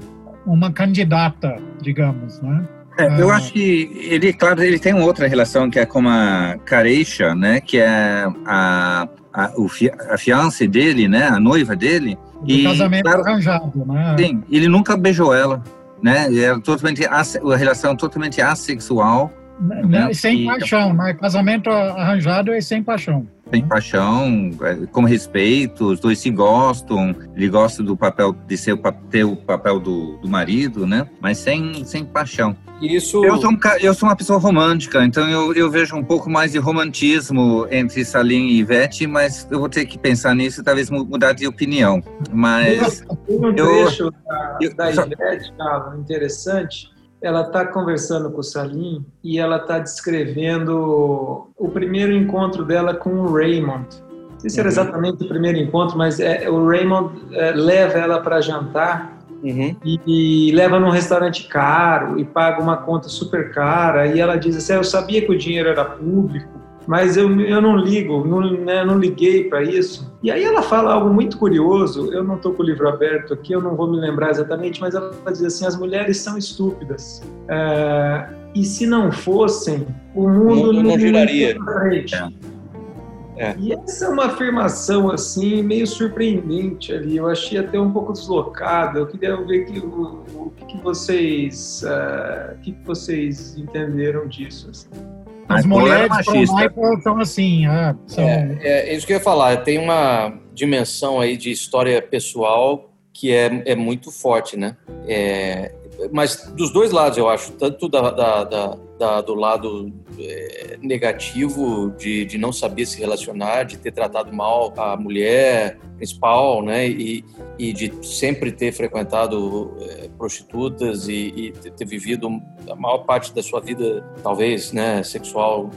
Speaker 7: uma candidata, digamos, né?
Speaker 2: É, eu ah. acho que ele, claro, ele tem outra relação que é com a Careixa, né? Que é a, a, o, a fiança dele, né? A noiva dele.
Speaker 7: O e, casamento claro, arranjado, né?
Speaker 2: Sim, ele nunca beijou ela, né? Era totalmente a relação totalmente assexual.
Speaker 7: Né? né? Sem e, paixão, né? Casamento arranjado é sem paixão
Speaker 2: tem paixão, é, com respeito, os dois se gostam, ele gosta do papel de ser o, ter o papel do, do marido, né? Mas sem, sem paixão.
Speaker 6: Isso...
Speaker 2: Eu, sou um, eu sou uma pessoa romântica, então eu, eu vejo um pouco mais de romantismo entre Salim e Ivete, mas eu vou ter que pensar nisso e talvez mudar de opinião. Mas.
Speaker 3: Tem um trecho eu, da, eu, da Ivete, Carlos, interessante, ela está conversando com o Salim e ela está descrevendo o primeiro encontro dela com o Raymond. Não sei se era uhum. exatamente o primeiro encontro, mas é, o Raymond é, leva ela para jantar uhum. e, e, leva num restaurante caro e paga uma conta super cara. E ela diz assim: ah, Eu sabia que o dinheiro era público, mas eu, eu não ligo, não, né, não liguei para isso. E aí ela fala algo muito curioso, eu não estou com o livro aberto aqui, eu não vou me lembrar exatamente, mas ela diz assim, as mulheres são estúpidas. É, e se não fossem, o mundo, o mundo
Speaker 6: não, giraria.
Speaker 3: É. E essa é uma afirmação assim meio surpreendente ali. Eu achei até um pouco deslocada. Eu queria ver que, o, o que, vocês, uh, que vocês entenderam disso. Assim.
Speaker 7: As mulheres Michael são assim. Ah, são...
Speaker 6: É, é, isso que eu ia falar. Tem uma dimensão aí de história pessoal que é, é muito forte, né? É, mas dos dois lados, eu acho, tanto da, da, da, da do lado é, negativo de, de não saber se relacionar, de ter tratado mal a mulher principal, né, e, e de sempre ter frequentado é, prostitutas e, e, ter vivido a maior parte da sua vida, talvez, né, sexual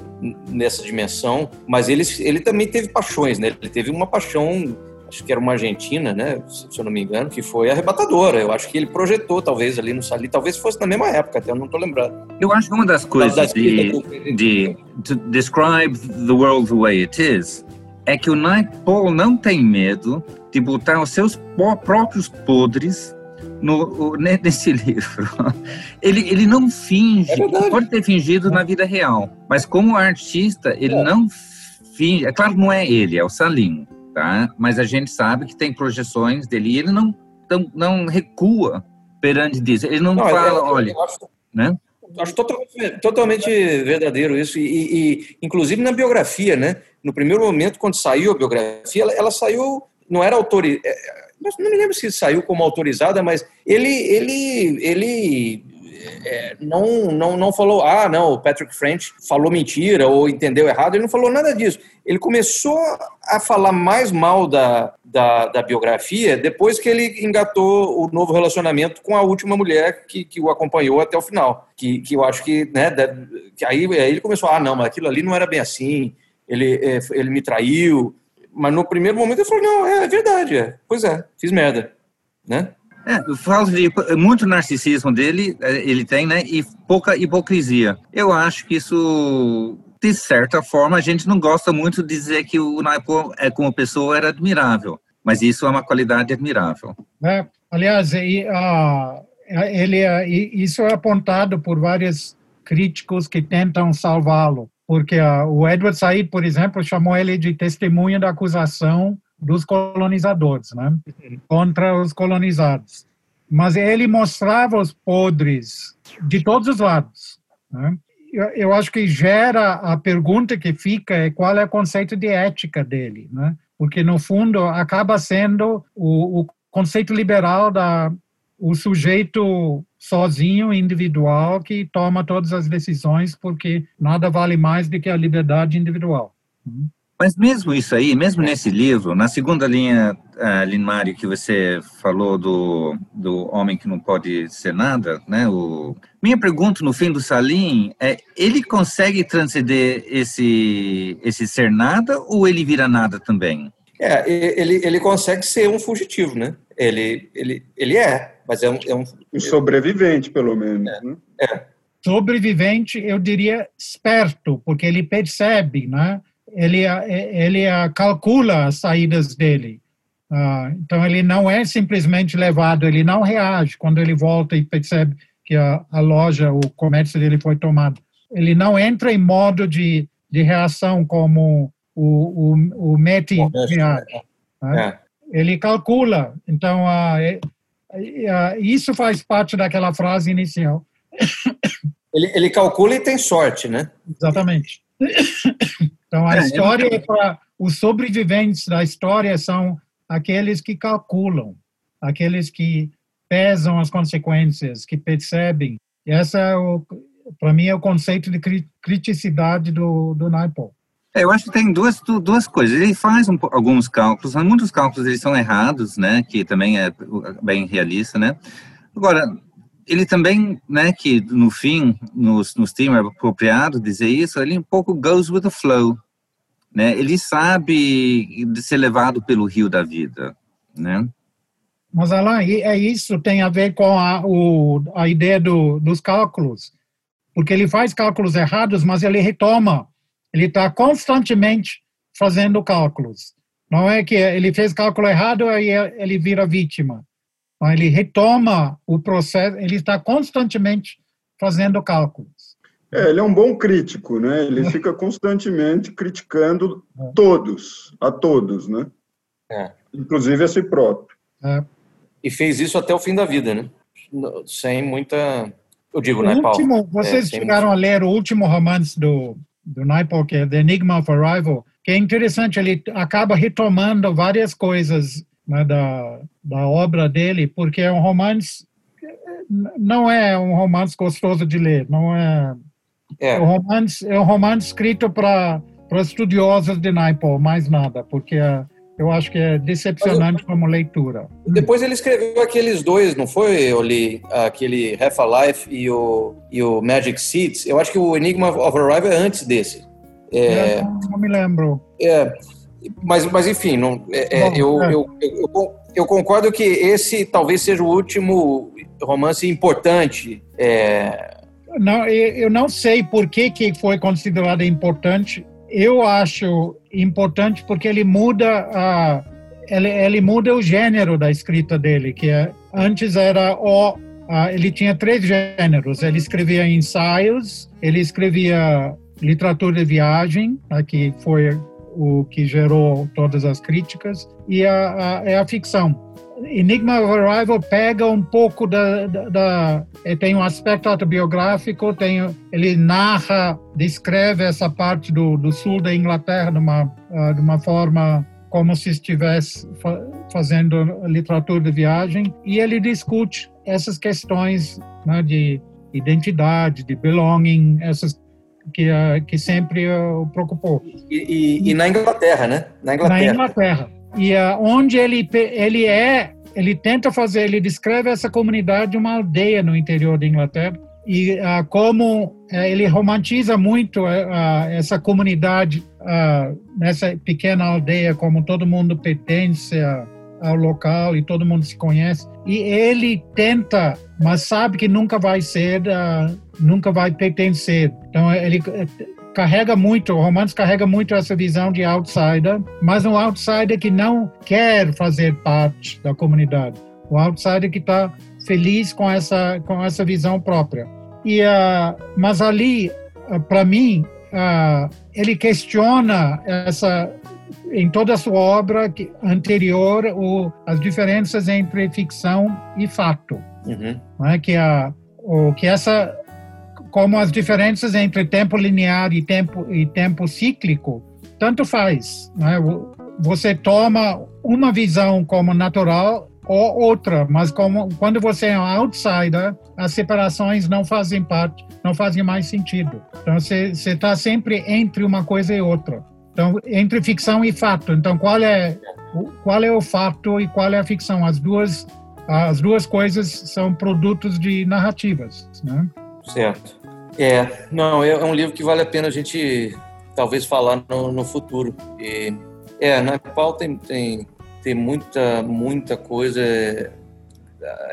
Speaker 6: nessa dimensão, mas ele, ele também teve paixões, né, ele teve uma paixão acho que era uma argentina, né, se eu não me engano, que foi arrebatadora. Eu acho que ele projetou, talvez, ali no Sali, talvez fosse na mesma época, até eu não estou lembrando.
Speaker 2: Eu acho que uma das coisas das de, de to describe the world the way it is é que o Nightfall não tem medo de botar os seus próprios podres no, nesse livro. Ele, ele não finge, é pode ter fingido na vida real, mas como artista, ele é. não finge. É claro que não é ele, é o Salim tá? Mas a gente sabe que tem projeções dele e ele não, não, não recua perante disso. Ele não, não fala, é, olha, acho, né?
Speaker 6: Acho totalmente, totalmente verdadeiro isso e, e, inclusive na biografia, né? No primeiro momento, quando saiu a biografia, ela, ela saiu, não era autorizada, é, não me lembro se saiu como autorizada, mas ele, ele, ele é, não, não, não falou, ah, não, o Patrick French falou mentira ou entendeu errado, ele não falou nada disso. Ele começou a falar mais mal da, da, da biografia depois que ele engatou o novo relacionamento com a última mulher que, que o acompanhou até o final. Que, que eu acho que, né, aí, aí ele começou, ah, não, mas aquilo ali não era bem assim, ele, é, ele me traiu. Mas no primeiro momento eu falei, não, é, é verdade, é. pois é, fiz merda, né?
Speaker 2: É, falta de muito narcisismo dele, é, ele tem, né? E pouca hipocrisia. Eu acho que isso, de certa forma, a gente não gosta muito de dizer que o Naipo é como pessoa era admirável, mas isso é uma qualidade admirável.
Speaker 7: É, aliás, e, uh, ele, uh, isso é apontado por vários críticos que tentam salvá-lo, porque uh, o Edward Said, por exemplo, chamou ele de testemunha da acusação dos colonizadores, né? contra os colonizados. Mas ele mostrava os podres de todos os lados. Né? Eu, acho que gera a pergunta que fica é qual é o conceito de ética dele, né? Porque no fundo acaba sendo o, o conceito liberal da o sujeito sozinho, individual, que toma todas as decisões, porque nada vale mais do que a liberdade individual.
Speaker 2: Mas mesmo isso aí, mesmo nesse livro, na segunda linha, uh, Linmário, que você falou do, do homem que não pode ser nada, né? O, minha pergunta no fim do Salim é, ele consegue transcender esse, esse ser nada ou ele vira nada também?
Speaker 6: É, ele, ele consegue ser um fugitivo, né? Ele, ele, ele é, mas é um... É um,
Speaker 4: um sobrevivente, pelo menos. É, né?
Speaker 7: é. Sobrevivente, eu diria esperto, porque ele percebe, né? Ele, ele calcula as saídas dele. Uh, então, ele não é simplesmente levado, ele não reage quando ele volta e percebe que a, a loja, o comércio dele foi tomado. Ele não entra em modo de, de reação como o, o, o reage. Né? É. Ele calcula. Então, isso faz parte daquela frase inicial.
Speaker 6: Ele, ele calcula e tem sorte, né?
Speaker 7: Exatamente. Então, a é, história é para os sobreviventes da história são aqueles que calculam, aqueles que pesam as consequências, que percebem. E essa é para mim é o conceito de criticidade do do Naipaul.
Speaker 2: É, eu acho que tem duas duas coisas. Ele faz um, alguns cálculos, muitos cálculos eles são errados, né? Que também é bem realista, né? Agora ele também, né, que no fim, nos, nos é apropriado dizer isso, ele um pouco goes with the flow, né? Ele sabe ser levado pelo rio da vida, né?
Speaker 7: Mas Alain, é isso tem a ver com a, o, a ideia do, dos cálculos, porque ele faz cálculos errados, mas ele retoma, ele está constantemente fazendo cálculos. Não é que ele fez cálculo errado e ele vira vítima. Então, ele retoma o processo, ele está constantemente fazendo cálculos.
Speaker 4: É, ele é um bom crítico, né? Ele fica constantemente criticando todos, a todos, né? É. Inclusive a si próprio. É.
Speaker 6: E fez isso até o fim da vida, né? Sem muita. Eu digo,
Speaker 7: o
Speaker 6: né,
Speaker 7: Paulo? Último, vocês é, chegaram muita... a ler o último romance do, do Naipaul, que é The Enigma of Arrival, que é interessante, ele acaba retomando várias coisas né, da, da obra dele, porque é um romance, não é um romance gostoso de ler, não é. É, é um romance, é um romance escrito para estudiosos de Naipaul, mais nada, porque é, eu acho que é decepcionante eu, como leitura.
Speaker 6: Depois ele escreveu aqueles dois, não foi, Oli? Aquele Half a Life e o, e o Magic Seeds. Eu acho que o Enigma of Arrival é antes desse.
Speaker 7: É, não, não me lembro.
Speaker 6: É, mas, mas enfim, não, é, é Bom, eu, é. Eu, eu, eu, concordo que esse talvez seja o último romance importante. É...
Speaker 7: Não, eu não sei por que, que foi considerado importante. Eu acho importante porque ele muda a, ele, ele muda o gênero da escrita dele, que é, antes era o ele tinha três gêneros. Ele escrevia ensaios, ele escrevia literatura de viagem, né, que foi o que gerou todas as críticas, e a, a, é a ficção. Enigma Arrival pega um pouco da, da, da, eh, tem um aspecto autobiográfico, tem ele narra, descreve essa parte do, do sul da Inglaterra de uma de uma forma como se estivesse fa fazendo literatura de viagem e ele discute essas questões né, de identidade, de belonging, essas que, uh, que sempre uh, preocupou.
Speaker 6: E, e, e, na Inglaterra, né?
Speaker 7: Na Inglaterra. Na Inglaterra. E uh, onde ele, ele é, ele tenta fazer, ele descreve essa comunidade de uma aldeia no interior da Inglaterra, e como ele romantiza muito essa comunidade nessa pequena aldeia, como todo mundo pertence ao local e todo mundo se conhece. E ele tenta, mas sabe que nunca vai ser, nunca vai pertencer. Então ele carrega muito, o romance carrega muito essa visão de outsider, mas um outsider que não quer fazer parte da comunidade. O outsider que está feliz com essa com essa visão própria. E uh, mas ali, uh, para mim, uh, ele questiona essa em toda a sua obra anterior o, as diferenças entre ficção e fato, uhum. não é que a o que essa como as diferenças entre tempo linear e tempo e tempo cíclico tanto faz, não é? Você toma uma visão como natural ou outra, mas como, quando você é um outsider, as separações não fazem parte, não fazem mais sentido. Então você está sempre entre uma coisa e outra. Então entre ficção e fato. Então qual é qual é o fato e qual é a ficção? As duas as duas coisas são produtos de narrativas, né?
Speaker 6: Certo. É, não, é um livro que vale a pena a gente talvez falar no, no futuro. E, é, na Nepal tem, tem tem muita, muita coisa.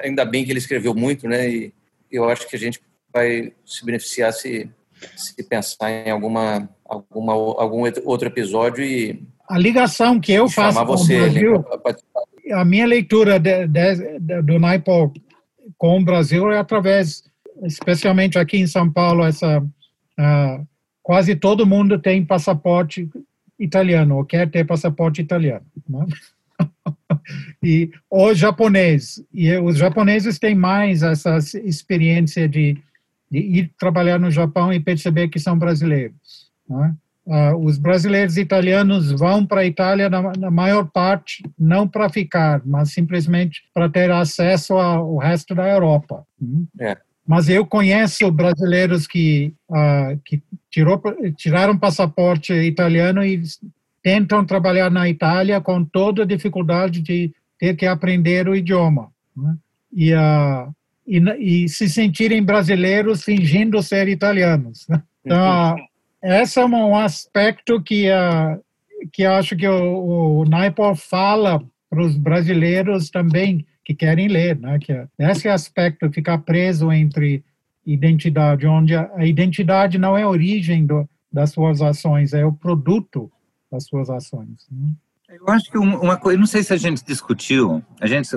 Speaker 6: Ainda bem que ele escreveu muito, né? E eu acho que a gente vai se beneficiar se, se pensar em alguma, alguma, algum outro episódio e.
Speaker 7: A ligação que eu faço com você, o Brasil, a minha leitura de, de, de, do Naipo com o Brasil é através, especialmente aqui em São Paulo, essa uh, quase todo mundo tem passaporte italiano ou quer ter passaporte italiano. Né? e o japonês e os japoneses têm mais essa experiência de, de ir trabalhar no Japão e perceber que são brasileiros. Né? Os brasileiros italianos vão para a Itália na, na, maior parte não para ficar, mas simplesmente para ter acesso ao resto da Europa. Né? É. Mas eu conheço brasileiros que, uh, que tirou, tiraram passaporte italiano e tentam trabalhar na Itália com toda a dificuldade de ter que aprender o idioma. Né? E, uh, e, e, se sentirem brasileiros fingindo ser italianos. Né? Então, esse é um aspecto que, uh, que acho que o, o Naipo fala para os brasileiros também que querem ler, né? que é esse aspecto ficar preso entre identidade, onde a, a identidade não é a origem do, das suas ações, é o produto das suas ações. Né?
Speaker 2: Eu acho que uma coisa, não sei se a gente discutiu, a gente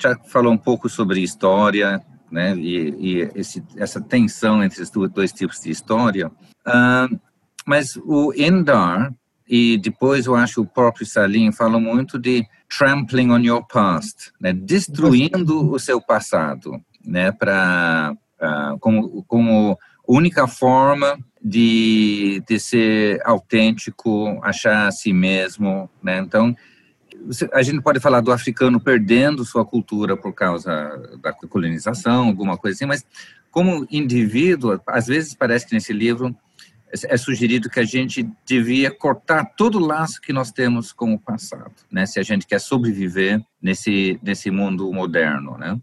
Speaker 2: já falou um pouco sobre história, né, e, e esse, essa tensão entre os dois tipos de história, uh, mas o Endar e depois eu acho o próprio Salim falam muito de trampling on your past, né, destruindo o seu passado, né, para uh, como, como única forma de, de ser autêntico, achar a si mesmo, né? Então, a gente pode falar do africano perdendo sua cultura por causa da colonização, alguma coisa assim, mas como indivíduo, às vezes parece que nesse livro é sugerido que a gente devia cortar todo o laço que nós temos com o passado, né? Se a gente quer sobreviver nesse nesse mundo moderno, né?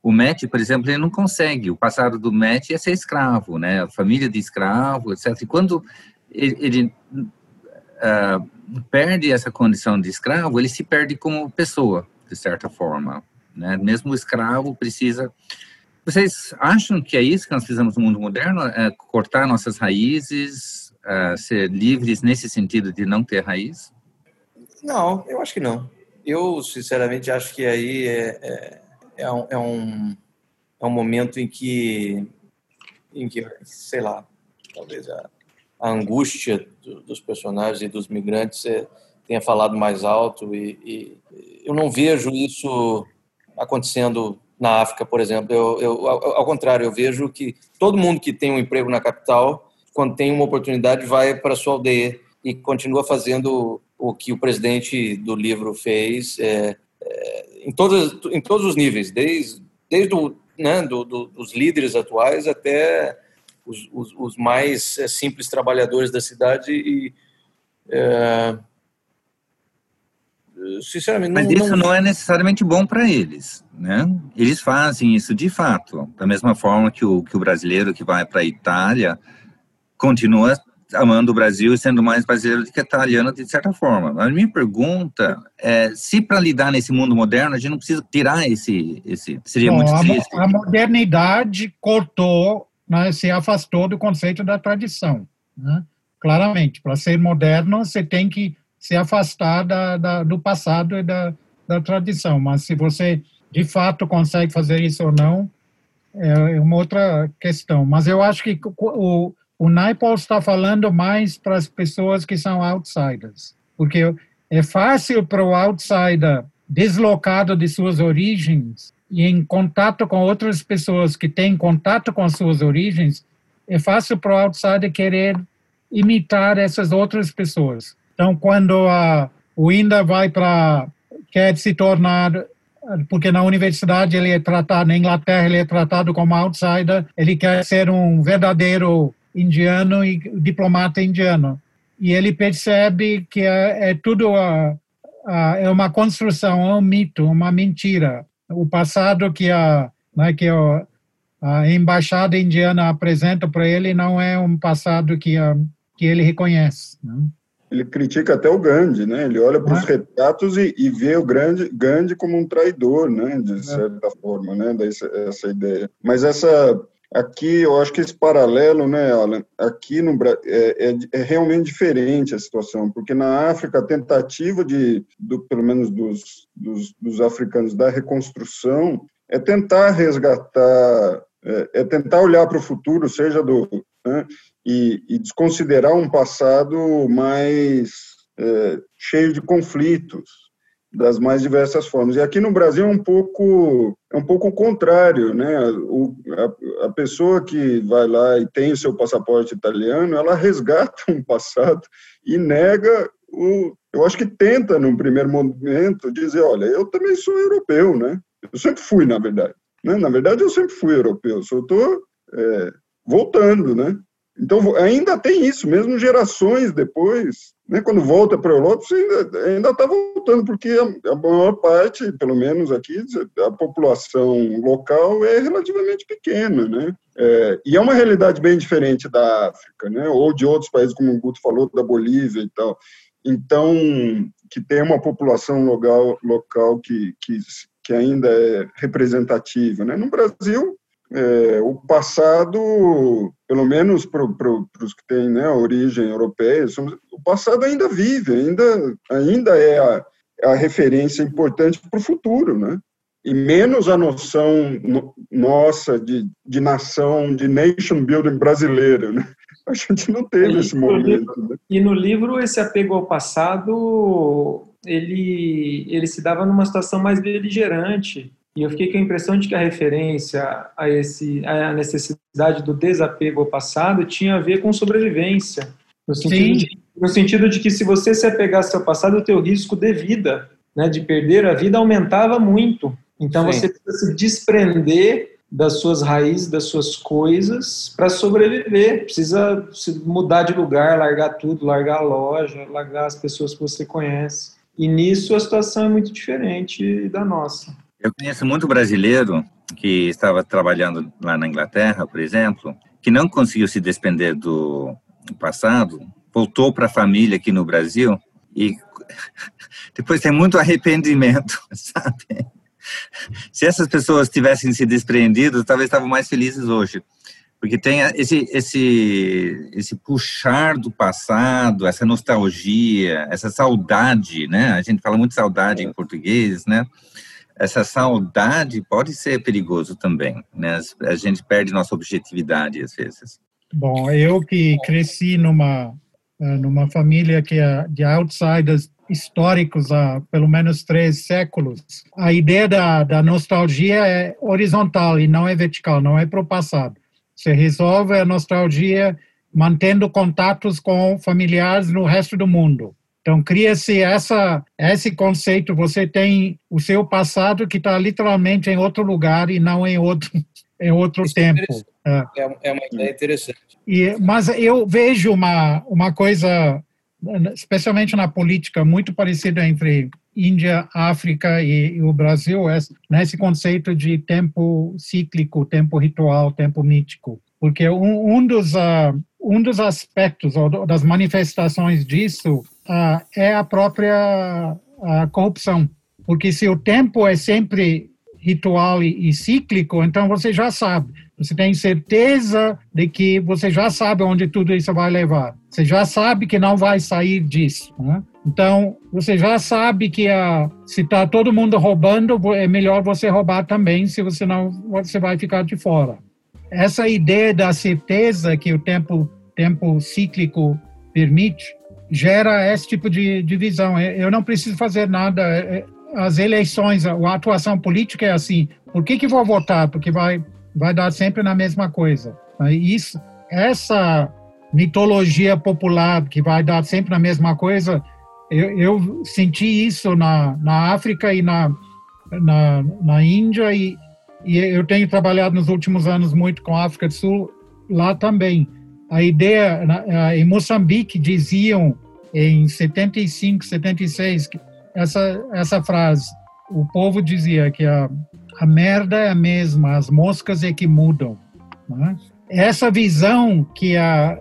Speaker 2: O Matt, por exemplo, ele não consegue. O passado do Matt é ser escravo, né? Família de escravo, etc. E quando ele, ele uh, perde essa condição de escravo, ele se perde como pessoa, de certa forma. Né? Mesmo o escravo precisa. Vocês acham que é isso que nós fizemos no mundo moderno? É cortar nossas raízes, uh, ser livres nesse sentido de não ter raiz?
Speaker 6: Não, eu acho que não. Eu, sinceramente, acho que aí é, é é um, é um, é um momento em que, em que, sei lá, talvez a, a angústia do, dos personagens e dos migrantes é, tenha falado mais alto e, e, eu não vejo isso acontecendo na África, por exemplo. Eu, eu, ao, contrário, eu vejo que todo mundo que tem um emprego na capital, quando tem uma oportunidade, vai para a sua aldeia e continua fazendo o que o presidente do livro fez, é, em, todos em todos os níveis, desde, desde o, né, do, do, dos líderes atuais até os, os, os, mais é, simples trabalhadores da cidade e é, sinceramente,
Speaker 2: não, Mas isso não... não é necessariamente bom para eles, né? Eles fazem isso de fato, da mesma forma que o, que o brasileiro que vai para a Itália continua amando o Brasil e sendo mais brasileiro do que italiano de certa forma. A minha pergunta é se para lidar nesse mundo moderno a gente não precisa tirar esse esse seria Bom, muito triste.
Speaker 7: A, a modernidade cortou, né, se afastou do conceito da tradição, né? Claramente, para ser moderno você tem que se afastar da, da, do passado e da, da tradição. Mas se você de fato consegue fazer isso ou não é uma outra questão. Mas eu acho que o o Naipaul está falando mais para as pessoas que são outsiders, porque é fácil para o outsider deslocado de suas origens e em contato com outras pessoas que têm contato com suas origens, é fácil para o outsider querer imitar essas outras pessoas. Então, quando a, o Inda vai para quer se tornar porque na universidade ele é tratado na Inglaterra ele é tratado como outsider, ele quer ser um verdadeiro indiano e diplomata indiano. E ele percebe que é, é tudo a, a, é uma construção, é um mito, uma mentira. O passado que a, né, que a, a embaixada indiana apresenta para ele não é um passado que, a, que ele reconhece. Né?
Speaker 4: Ele critica até o Gandhi, né? Ele olha para os é. retratos e, e, vê o Gandhi, Gandhi como um traidor, né? De é. certa é. forma, né? Dessa, essa ideia. Mas essa Aqui, eu acho que esse paralelo, né, Alan, aqui no é, é, é, realmente diferente a situação, porque na África a tentativa de, do, pelo menos dos, dos, dos africanos da reconstrução, é tentar resgatar, é, é tentar olhar para o futuro, seja do né, e, e, desconsiderar um passado mais é, cheio de conflitos, das mais diversas formas. E aqui no Brasil é um pouco é um pouco o contrário, né? O, a, a, pessoa que vai lá e tem o seu passaporte italiano, ela resgata um passado e nega o. Eu acho que tenta, num primeiro momento, dizer, olha, eu também sou europeu, né? Eu sempre fui, na verdade. Né? Na verdade, eu sempre fui europeu. Só estou é, voltando, né? Então, ainda tem isso, mesmo gerações depois, né, quando volta para a Europa, você ainda está voltando, porque a, a, maior parte, pelo menos aqui, a população local é relativamente pequena, né? É, e é uma realidade bem diferente da África, né? Ou de outros países, como o Guto falou, da Bolívia e tal. Então, que tem uma população local, local que, que, que ainda é representativa, né? No Brasil, é, o passado, pelo menos para os que têm né, origem europeia, o passado ainda vive, ainda, ainda é a, a referência importante para o futuro, né? E menos a noção no, nossa de, de nação, de nation building brasileira, né? A gente não teve e esse momento.
Speaker 3: né? E no livro, esse apego ao passado, ele, ele se dava numa situação mais beligerante, e eu fiquei com a impressão de que a referência a, esse, a necessidade do desapego ao passado tinha a ver com sobrevivência. No sentido, de, no sentido de que se você se apegasse ao passado, o teu risco de vida, né, de perder a vida, aumentava muito. Então Sim. você precisa se desprender das suas raízes, das suas coisas, para sobreviver. Precisa mudar de lugar, largar tudo, largar a loja, largar as pessoas que você conhece. E nisso a situação é muito diferente da nossa.
Speaker 2: Eu conheço muito brasileiro que estava trabalhando lá na Inglaterra, por exemplo, que não conseguiu se despender do passado, voltou para a família aqui no Brasil e depois tem muito arrependimento, sabe? Se essas pessoas tivessem se despreendido, talvez estavam mais felizes hoje. Porque tem esse, esse, esse puxar do passado, essa nostalgia, essa saudade, né? A gente fala muito saudade em português, né? Essa saudade pode ser perigoso também, né? A gente perde nossa objetividade às vezes.
Speaker 7: Bom, eu que cresci numa eh, numa família que é de outsiders históricos há pelo menos três séculos, a ideia da, da nostalgia é horizontal e não é vertical, não é para o passado. Você resolve a nostalgia mantendo contatos com familiares no resto do mundo. Então, cria-se essa, esse conceito, você tem o seu passado que está literalmente em outro lugar e não em outro, em outro Isso é tempo.
Speaker 6: É, é, uma ideia interessante.
Speaker 7: E, mas eu vejo uma, uma coisa, especialmente na política, muito parecida entre Índia, África e, e, o Brasil é nesse conceito de tempo cíclico, tempo ritual, tempo mítico. Porque um, um dos, uh, um dos aspectos ou das manifestações disso é a própria corrupção. Porque se o tempo é sempre ritual e, e cíclico, então você já sabe. Você tem certeza de que você já sabe onde tudo isso vai levar. Você já sabe que não vai sair disso. Né? Então, você já sabe que a, se está todo mundo roubando, é melhor você roubar também, se você não, você vai ficar de fora. Essa ideia da certeza que o tempo, tempo cíclico permite, gera esse tipo de, de visão. Eu não preciso fazer nada. É, é, as eleições, a atuação política é assim. Por que, que vou votar? Porque vai, vai dar sempre na mesma coisa. Isso, essa mitologia popular que vai dar sempre na mesma coisa, eu, eu senti isso na, na África e na, na, na Índia e, e eu tenho trabalhado nos últimos anos muito com a África do Sul lá também. A ideia, em Moçambique diziam em 75, 76, essa, essa frase, o povo dizia que a, a merda é a mesma, as moscas é que mudam. Né? Essa visão que a,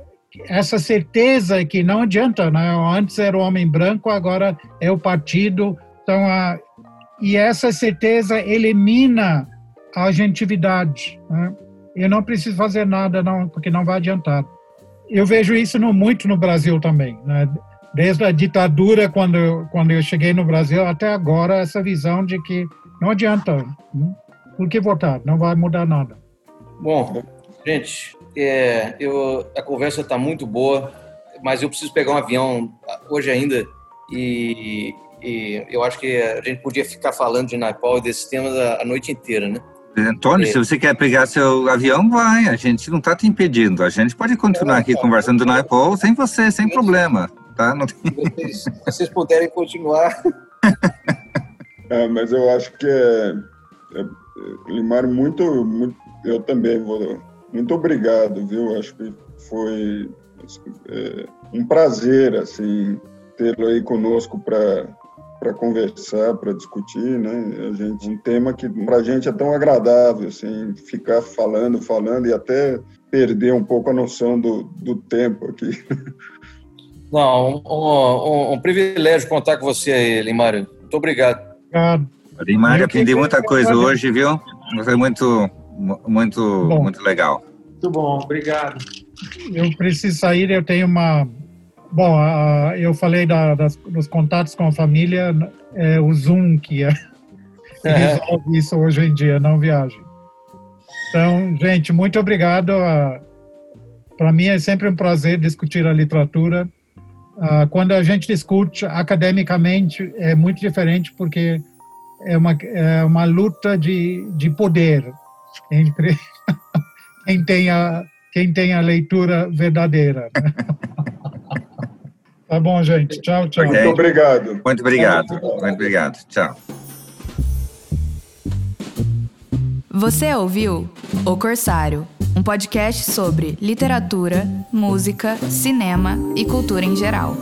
Speaker 7: essa certeza que não adianta, né? Antes era o homem branco, agora é o partido. Então, a, e essa certeza elimina a agentividade. Né? Eu não preciso fazer nada, não, porque não vai adiantar. Eu vejo isso no, muito no Brasil também. Né? Desde a ditadura, quando, quando eu cheguei no Brasil, até agora, essa visão de que não adianta. Né? Por que votar? Não vai mudar nada.
Speaker 6: Bom, gente, é, eu, a conversa está muito boa, mas eu preciso pegar um avião hoje ainda e, e, eu acho que a gente podia ficar falando de Naipal e desses temas a, a noite inteira, né?
Speaker 2: Antônio, é. se você quer pegar seu avião, vai. A gente não está te impedindo. A gente pode continuar aqui conversando do Naipol sem você, sem problema. Tá? Não tem...
Speaker 6: vocês, vocês puderem continuar.
Speaker 4: É, mas eu acho que é, é, Limar muito, muito, eu também vou muito obrigado, viu? Acho que foi é, um prazer, assim, tê-lo aí conosco para para conversar, para discutir, né? A gente um tema que para a gente é tão agradável, assim, ficar falando, falando e até perder um pouco a noção do, do tempo aqui.
Speaker 6: Não, um, um, um privilégio contar com você aí, Limário. Muito obrigado.
Speaker 2: Obrigado. Limário, aprendi muita coisa hoje, viu? Foi muito muito, bom. muito legal.
Speaker 3: Muito bom, obrigado.
Speaker 7: Eu preciso sair, eu tenho uma. Bom, uh, eu falei da, das, dos contatos com a família, é o Zoom que é, é. resolve isso hoje em dia, não viagem. Então, gente, muito obrigado. Para mim é sempre um prazer discutir a literatura. Uh, quando a gente discute academicamente, é muito diferente porque é uma, é uma luta de, de poder entre quem tem a, quem tem a leitura verdadeira. Né? tá bom, gente. Tchau, tchau.
Speaker 4: Muito obrigado.
Speaker 2: Muito obrigado. Muito obrigado. Tchau.
Speaker 1: Você ouviu O Corsário, um podcast sobre literatura, música, cinema e cultura em geral.